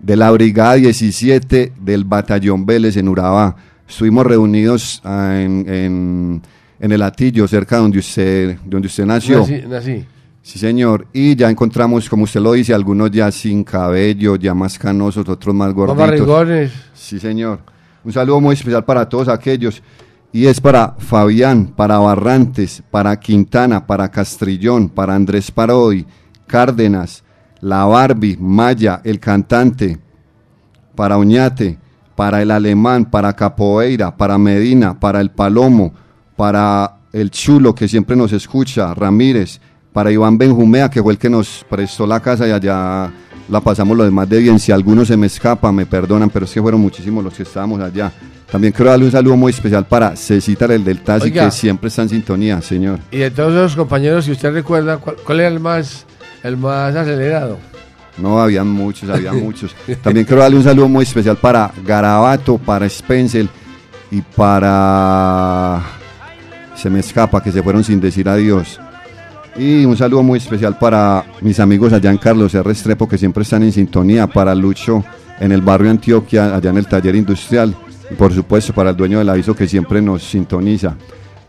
de la Brigada 17 del Batallón Vélez en Urabá. Estuvimos reunidos ah, en, en- en el Atillo, cerca de donde usted, donde usted nació. Nací, nací. Sí, señor. Y ya encontramos, como usted lo dice, algunos ya sin cabello, ya más canosos, otros más gorditos. barrigones. Sí, señor. Un saludo muy especial para todos aquellos. Y es para Fabián, para Barrantes, para Quintana, para Castrillón, para Andrés Parodi, Cárdenas, La Barbie, Maya, el cantante, para Oñate, para el Alemán, para Capoeira, para Medina, para el Palomo, para el Chulo que siempre nos escucha, Ramírez, para Iván Benjumea que fue el que nos prestó la casa y allá la pasamos lo demás de bien. Si alguno se me escapa, me perdonan, pero es que fueron muchísimos los que estábamos allá. También quiero darle un saludo muy especial para Cecita el del Taxi, que siempre está en sintonía, señor. Y de todos esos compañeros, si usted recuerda, ¿cuál, cuál era el más, el más acelerado? No, habían muchos, habían muchos. También quiero darle un saludo muy especial para Garabato, para Spencer y para... Se me escapa, que se fueron sin decir adiós. Y un saludo muy especial para mis amigos allá en Carlos R. Estrepo, que siempre están en sintonía, para Lucho en el barrio Antioquia, allá en el taller industrial, y por supuesto para el dueño del aviso que siempre nos sintoniza.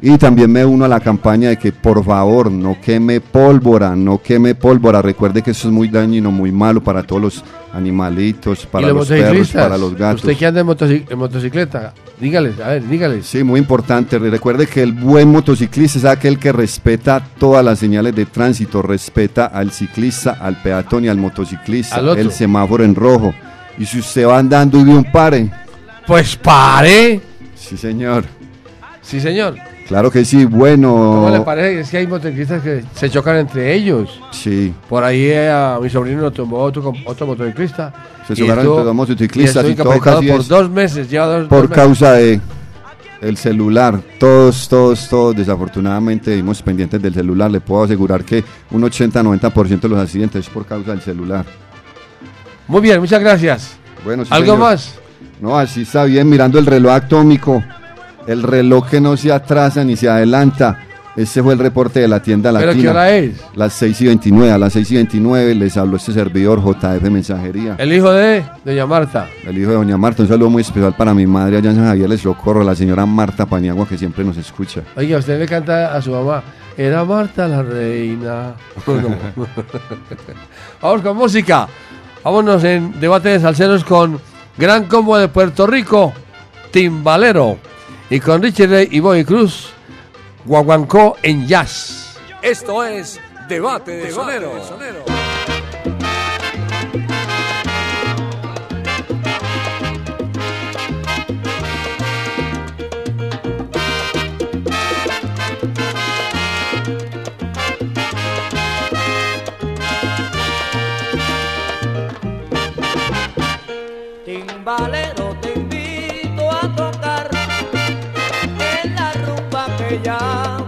Y también me uno a la campaña de que por favor no queme pólvora, no queme pólvora. Recuerde que eso es muy dañino, muy malo para todos los animalitos, para ¿Y los perros, para los gatos. Usted que anda en, motoci- en motocicleta, dígales, a ver, dígales. Sí, muy importante. Recuerde que el buen motociclista es aquel que respeta todas las señales de tránsito, respeta al ciclista, al peatón y al motociclista, Al el semáforo en rojo. Y si usted va andando y ve un pare. Pues pare. Sí, señor. Sí, señor. Claro que sí, bueno. ¿Cómo le parece? Es que hay motociclistas que se chocan entre ellos. Sí. Por ahí eh, a mi sobrino lo tomó otro, otro motociclista. Se chocaron entre dos motociclistas y y todo casi por es dos meses. Lleva dos, por dos meses. causa de el celular. Todos, todos, todos, desafortunadamente, vimos pendientes del celular. Le puedo asegurar que un 80-90% de los accidentes es por causa del celular. Muy bien, muchas gracias. Bueno, sí, ¿Algo señor. más? No, así está bien, mirando el reloj atómico, el reloj que no se atrasa ni se adelanta. Ese fue el reporte de la tienda ¿Pero latina. qué hora es? Las 6 y 29. A las 6 y 29 les habló este servidor JF Mensajería. El hijo de Doña Marta. El hijo de Doña Marta. Un saludo muy especial para mi madre allá en San Javier Les Socorro, la señora Marta Paniagua, que siempre nos escucha. Oiga, usted le canta a su mamá. Era Marta la reina. Vamos con música. Vámonos en debate de salseros con Gran Combo de Puerto Rico, Timbalero. Y con Richard Ray y Boy Cruz, Guaguancó en jazz. Esto es Debate de Sonero. Timbalero, rumba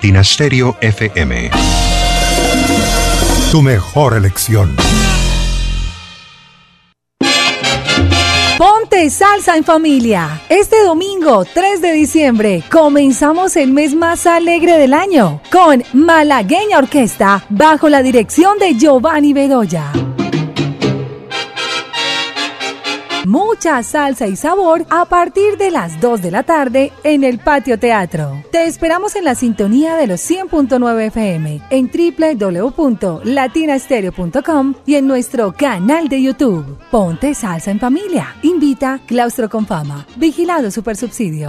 Latina Stereo FM. Tu mejor elección. Ponte salsa en familia. Este domingo 3 de diciembre comenzamos el mes más alegre del año con Malagueña Orquesta bajo la dirección de Giovanni Bedoya. Salsa y sabor a partir de las 2 de la tarde en el Patio Teatro. Te esperamos en la sintonía de los 100.9 FM, en www.latinastereo.com y en nuestro canal de YouTube. Ponte salsa en familia. Invita Claustro con Fama. Vigilado Supersubsidio.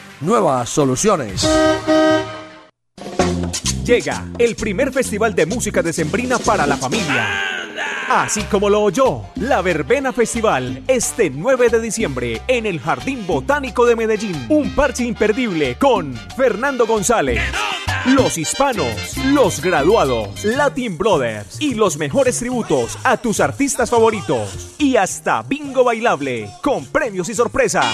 nuevas soluciones. Llega el primer festival de música decembrina para la familia. Así como lo oyó, la Verbena Festival este 9 de diciembre en el Jardín Botánico de Medellín. Un parche imperdible con Fernando González. Los hispanos, los graduados, Latin Brothers y los mejores tributos a tus artistas favoritos. Y hasta bingo bailable con premios y sorpresas.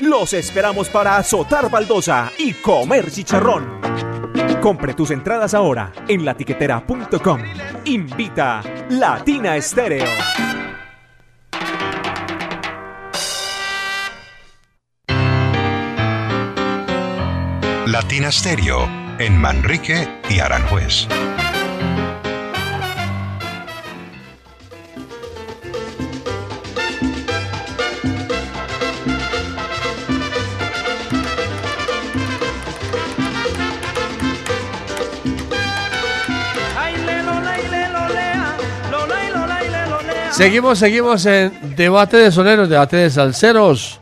Los esperamos para azotar baldosa y comer chicharrón. Compre tus entradas ahora en latiquetera.com. Invita Latina Estéreo. Latina Stereo en Manrique y Aranjuez. Seguimos, seguimos en debate de soneros, debate de salseros.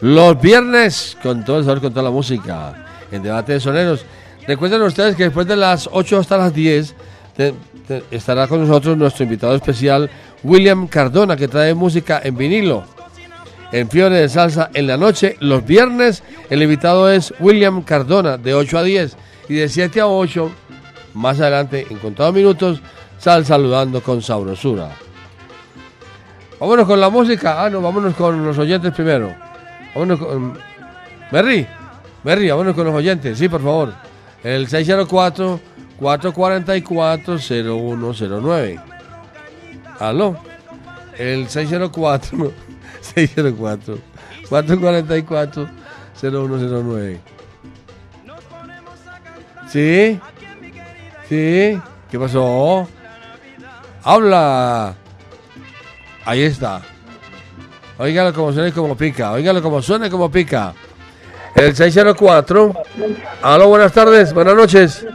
Los viernes, con todo el sabor, con toda la música. En debate de soneros. Recuerden ustedes que después de las 8 hasta las 10 te- te- estará con nosotros nuestro invitado especial, William Cardona, que trae música en vinilo. En Fiebre de Salsa en la noche, los viernes, el invitado es William Cardona, de 8 a 10. Y de 7 a 8, más adelante, en contados minutos, sal saludando con sabrosura. Vámonos con la música. Ah, no, vámonos con los oyentes primero. Vámonos con. Merry, Merry, vámonos con los oyentes. Sí, por favor. El 604-444-0109. Aló. El 604. 604. 444-0109. ¿Sí? ¿Sí? ¿Qué pasó? Habla. Ahí está. Óigalo como suena y como pica. Óigalo como suena y como pica. El 604. Aló, buenas tardes, buenas noches.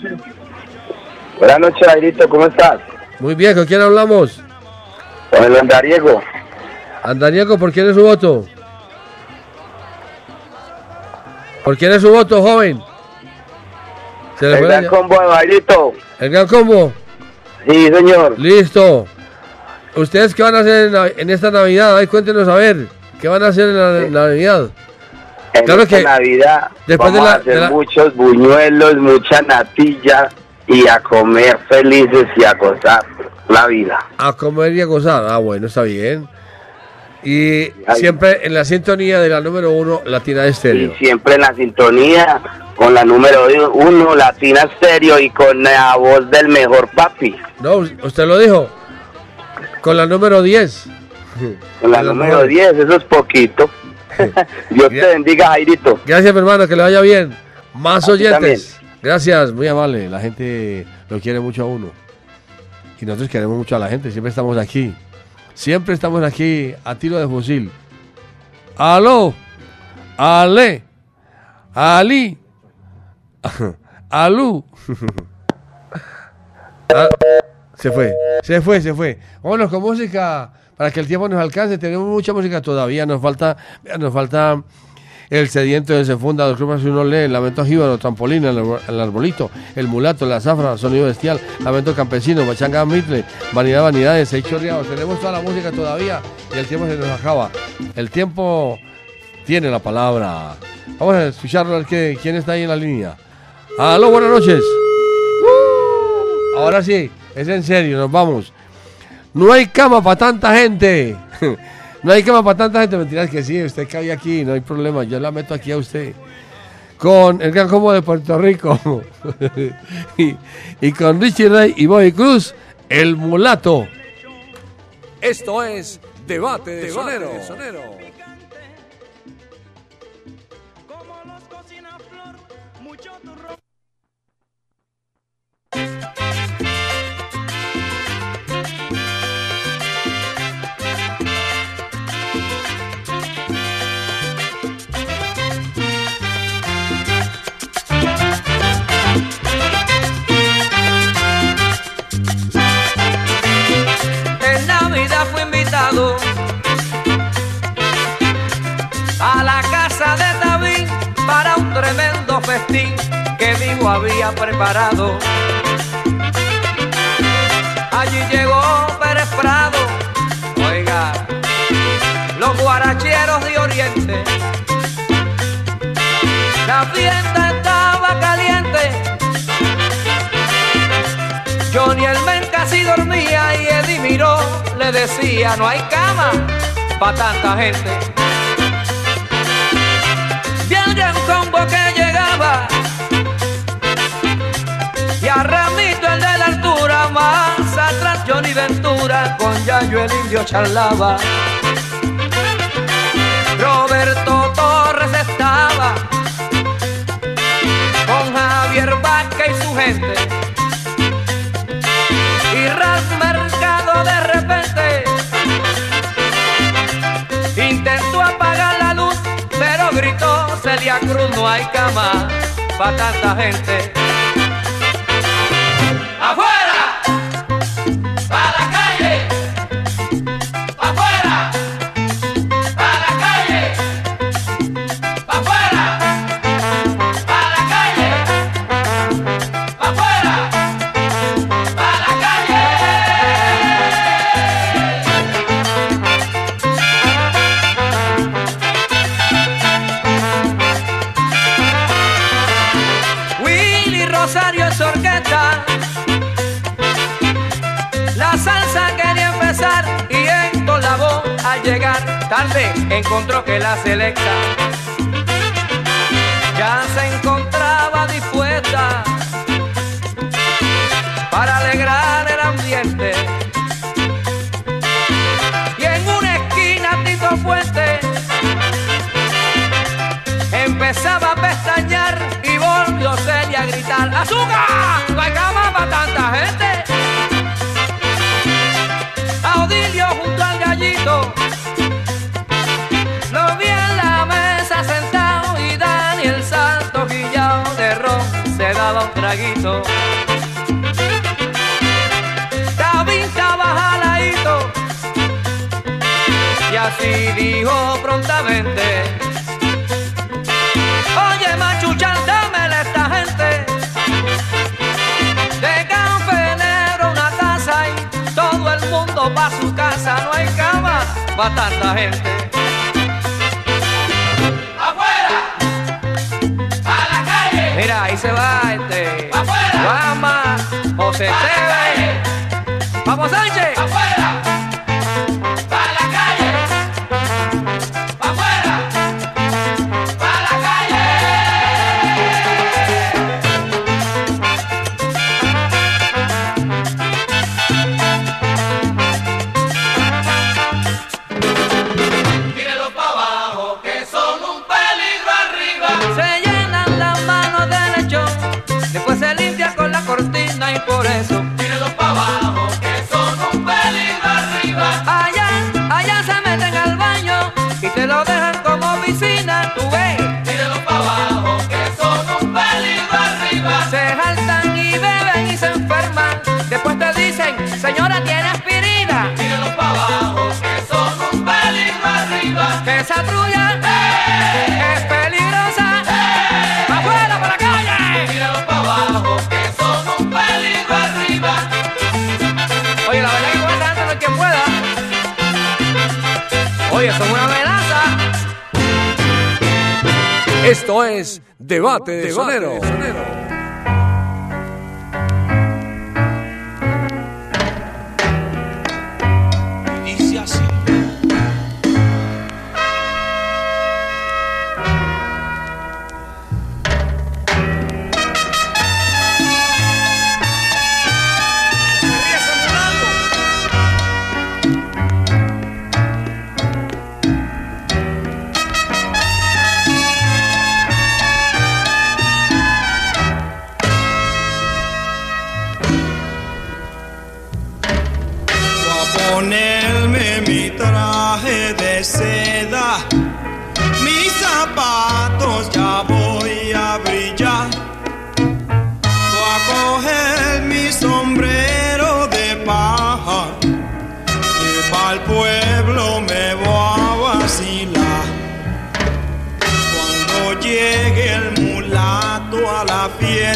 Buenas noches, Airito, ¿cómo estás? Muy bien, ¿con quién hablamos? Con el andariego. Andaniego, ¿por quién es su voto? ¿Por quién es su voto, joven? Se le El gran combo de Bailito. ¿El gran combo? Sí, señor. Listo. ¿Ustedes qué van a hacer en, en esta Navidad? Ay, cuéntenos a ver. ¿Qué van a hacer en la en la Navidad? En Claro esta que Navidad después de vamos la- a hacer de la- muchos buñuelos, mucha natilla y a comer felices y a gozar la vida. A comer y a gozar. Ah, bueno, está bien. Y siempre en la sintonía de la número uno, Latina Estéreo. Y siempre en la sintonía con la número uno, Latina Stereo y con la voz del mejor papi. No, usted lo dijo. Con la número 10. Con la número mejores. 10, eso es poquito. Dios te bendiga, Jairito. Gracias, mi hermano, que le vaya bien. Más oyentes. Gracias, muy amable. La gente lo quiere mucho a uno. Y nosotros queremos mucho a la gente. Siempre estamos aquí. Siempre estamos aquí a tiro de fusil. Aló. Ale. Ali. Alú. Ah, se fue. Se fue, se fue. Vámonos con música para que el tiempo nos alcance. Tenemos mucha música todavía. Nos falta, nos falta el sediento de se funda, dos grupos uno lee, lamento jíbaro, trampolín, el, arbol- el arbolito, el mulato, la zafra, sonido bestial, lamento campesino, bachanga mitle, vanidad, vanidades, seis chorreados. Tenemos toda la música todavía y el tiempo se nos acaba. El tiempo tiene la palabra. Vamos a escucharlo, a ver quién está ahí en la línea. Aló, buenas noches. Ahora sí, es en serio, nos vamos. No hay cama para tanta gente. no hay cama para tanta gente. Mentiras que sí, usted cae aquí, no hay problema. Yo la meto aquí a usted. Con el Gran Combo de Puerto Rico. y, y con Richie Ray y Bobby Cruz, el mulato. Esto es Debate de Sonero. En a la casa de David para un tremendo festín que Vivo había preparado. Allí llegó decía, no hay cama para tanta gente. Al gran combo que llegaba y a Ramito el de la altura, más atrás Johnny Ventura, con Yayo el indio charlaba. Roberto Celia Cruz, no hay cama para tanta gente.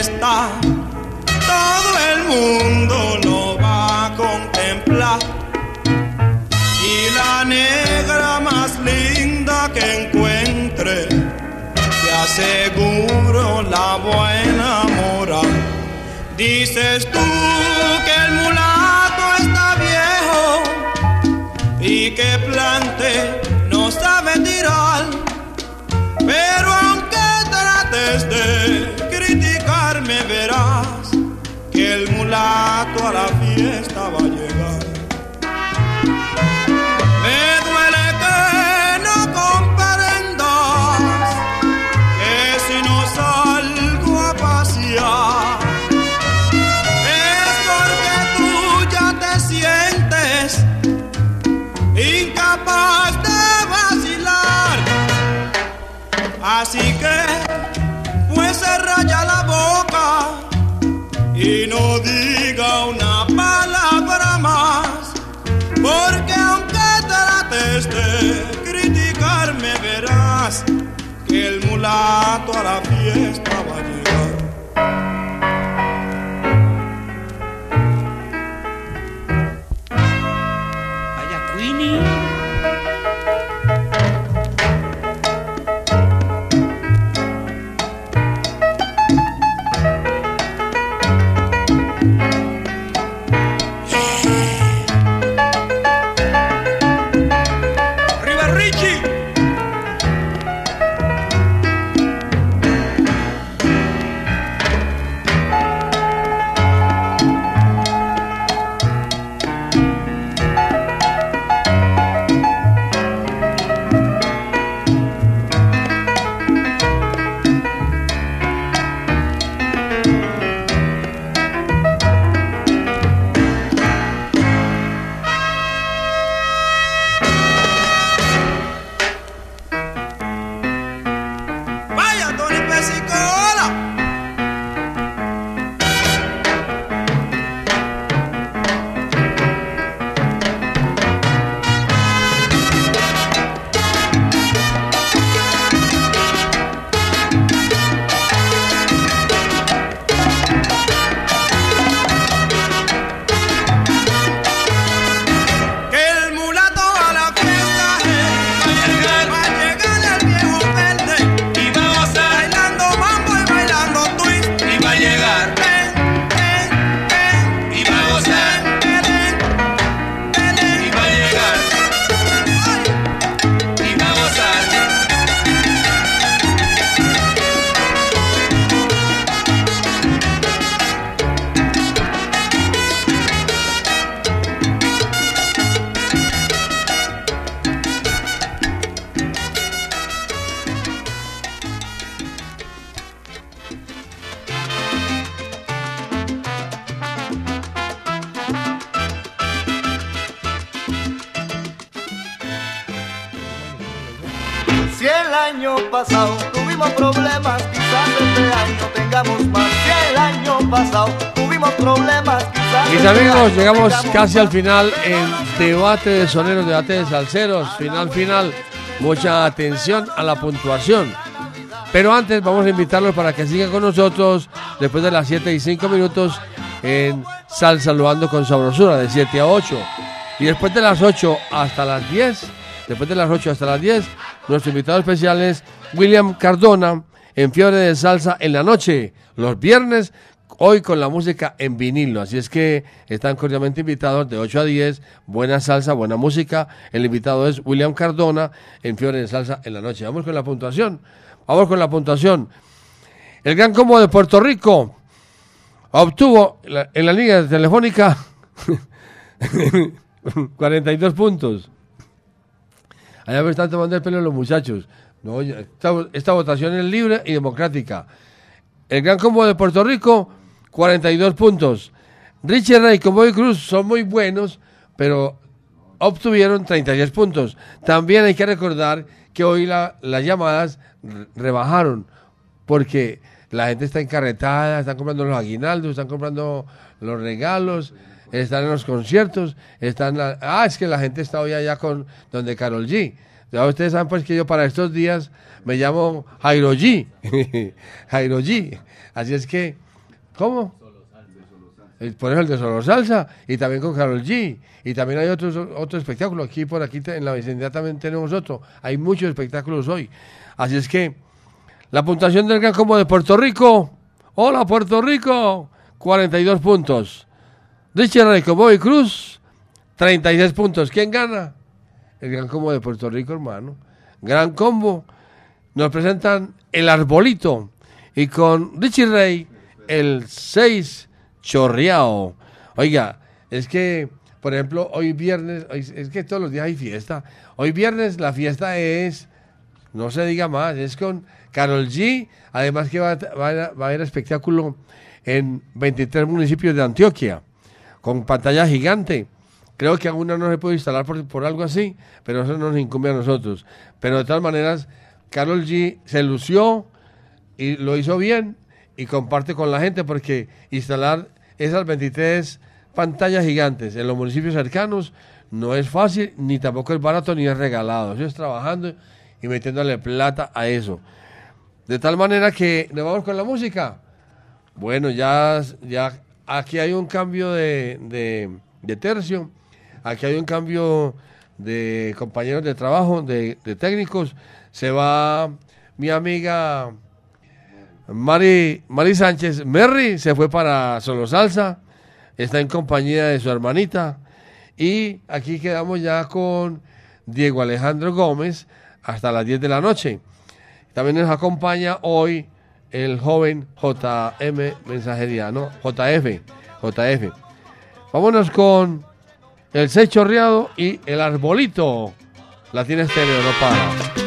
Fiesta, todo el mundo lo va a contemplar. Y la negra más linda que encuentre, te aseguro la buena moral. Dices tú que el mulato está viejo y que plante no sabe tirar. Pero aunque trates de el mulato a la fiesta va a llegar. Me duele que no comprendas que si no salgo a pasear es porque tú ya te sientes incapaz de vacilar. Así que, y no diga una palabra más. Porque aunque trates de criticarme, verás que el mulato a la fiesta va a llegar. El año pasado tuvimos problemas, quizás este año tengamos más. Si el año pasado tuvimos problemas, quizás Mis este amigos, año llegamos casi al final en debate de soneros, debate de salseros, final, final. Mucha atención a la puntuación. Pero antes vamos a invitarlos para que sigan con nosotros después de las 7 y 5 minutos en Sal Saludando con Sabrosura de 7 a 8. Y después de las 8 hasta las 10, después de las 8 hasta las 10, Nuestro invitado especial es William Cardona en Fiebre de Salsa en la noche, los viernes, hoy con la música en vinilo. Así es que están cordialmente invitados de 8 a 10, buena salsa, buena música. El invitado es William Cardona en Fiebre de Salsa en la noche. Vamos con la puntuación. Vamos con la puntuación. El Gran Combo de Puerto Rico obtuvo en la línea telefónica 42 puntos. Allá me están tomando el pelo los muchachos. Esta, votación es libre y democrática. El Gran Combo de Puerto Rico, 42 puntos. Richie Ray con Bobby Cruz son muy buenos, pero obtuvieron 36 puntos. También hay que recordar que hoy la- las llamadas re- rebajaron porque la gente está encarretada, están comprando los aguinaldos, están comprando los regalos, están en los conciertos, están... la- ah, es que la gente está hoy allá con donde Carol G. Ya ustedes saben pues que yo para estos días me llamo Jairo G. Jairo G. Así es que, ¿cómo? Por eso el de Solo Salsa y también con Carol G. Y también hay otros otro espectáculo. Aquí por aquí en la vecindad también tenemos otro. Hay muchos espectáculos hoy. Así es que la puntuación del Gran Combo de Puerto Rico. Hola Puerto Rico. 42 puntos. Richard Bobby Cruz. 36 puntos. ¿Quién gana? El Gran Combo de Puerto Rico, hermano. Gran Combo. Nos presentan el arbolito. Y con Richie Ray, el 6 chorreado. Oiga, es que, por ejemplo, hoy viernes, es que todos los días hay fiesta. Hoy viernes la fiesta es, no se diga más, es con Carol G. Además que va, va a haber espectáculo en 23 municipios de Antioquia, con pantalla gigante. Creo que aún no se puede instalar por, por algo así, pero eso no nos incumbe a nosotros. Pero de todas maneras, Carol G se lució y lo hizo bien y comparte con la gente porque instalar esas 23 pantallas gigantes en los municipios cercanos no es fácil, ni tampoco es barato, ni es regalado. Eso es trabajando y metiéndole plata a eso. De tal manera que nos vamos con la música. Bueno, ya, ya aquí hay un cambio de, de- tercio, aquí hay un cambio de compañeros de trabajo, de, de técnicos. Se va mi amiga Mari, Mari Sánchez. Merry se fue para Solo Salsa, está en compañía de su hermanita. Y aquí quedamos ya con Diego Alejandro Gómez hasta las 10 de la noche. También nos acompaña hoy el joven JM Mensajería, ¿no? JF, JF. Vámonos con el seis chorreado y el arbolito. La tiene estéreo, no para.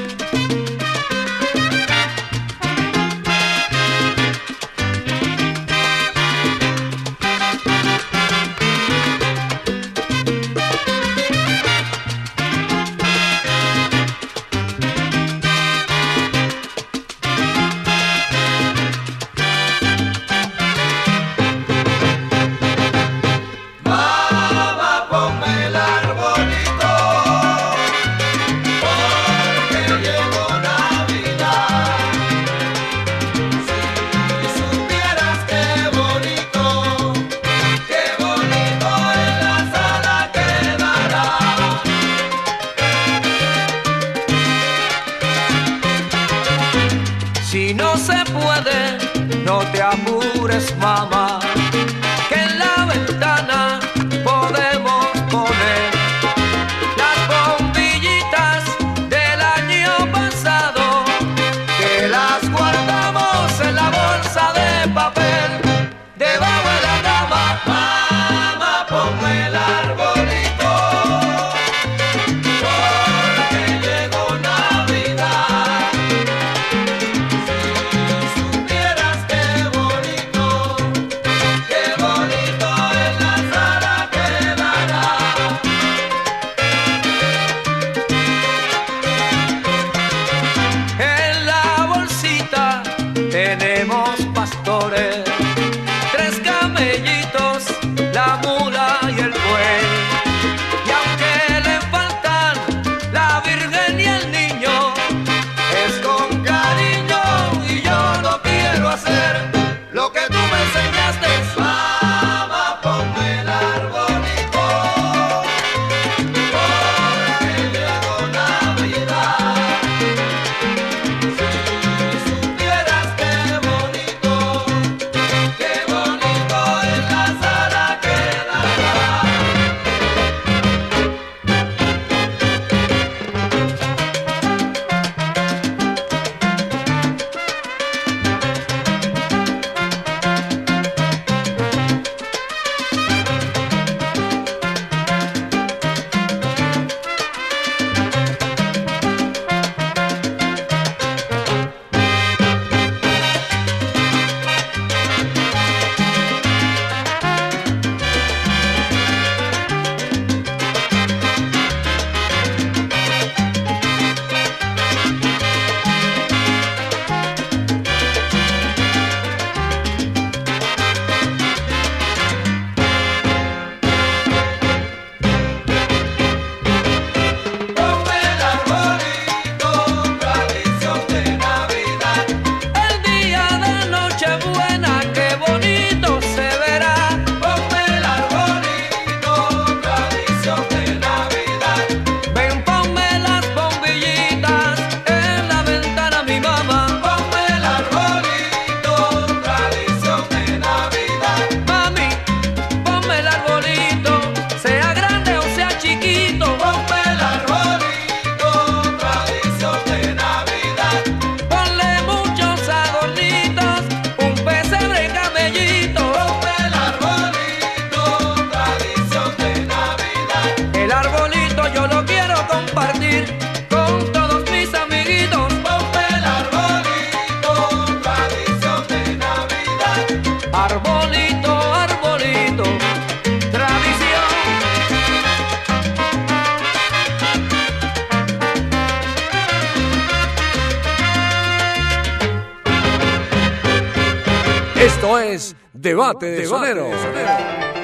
Debate de Sonero.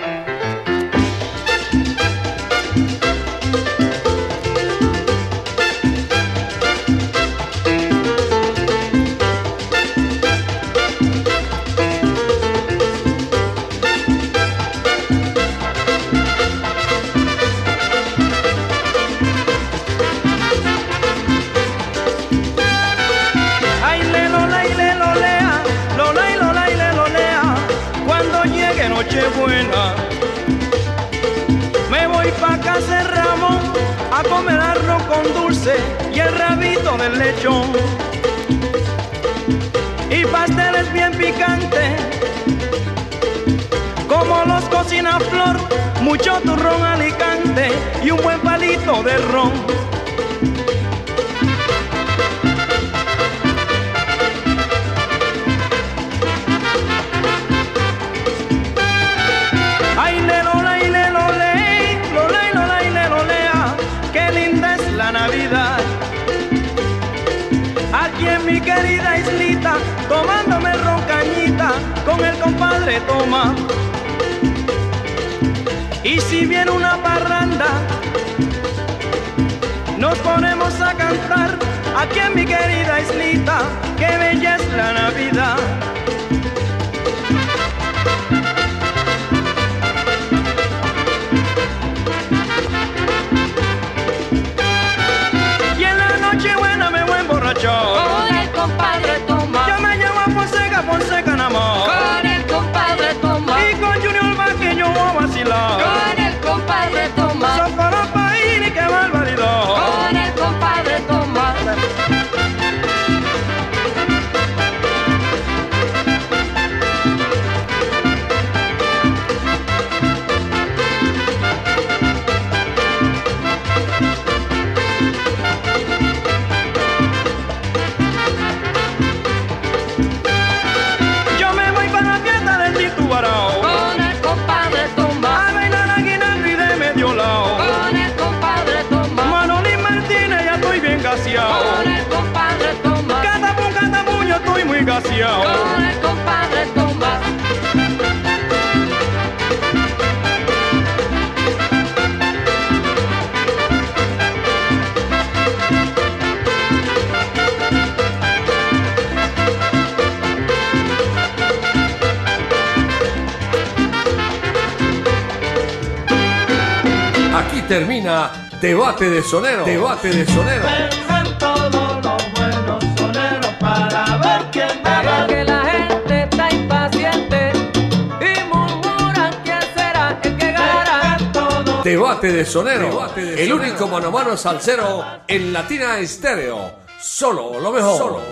Y el rabito del lechón. Y pasteles bien picantes, como los cocina Flor, mucho turrón alicante y un buen palito de ron. Querida islita, tomándome roncañita con el compadre Toma. Y si viene una parranda, nos ponemos a cantar aquí en mi querida islita, qué bella la Navidad. Termina Debate de Sonero. Debate de Sonero. Vengan todos los buenos soneros para ver quién Pero que la gente está impaciente y murmuran quién será el que ganará. Debate de Sonero. El único mano a mano salsero en Latina Estéreo. Solo lo mejor. Solo lo mejor.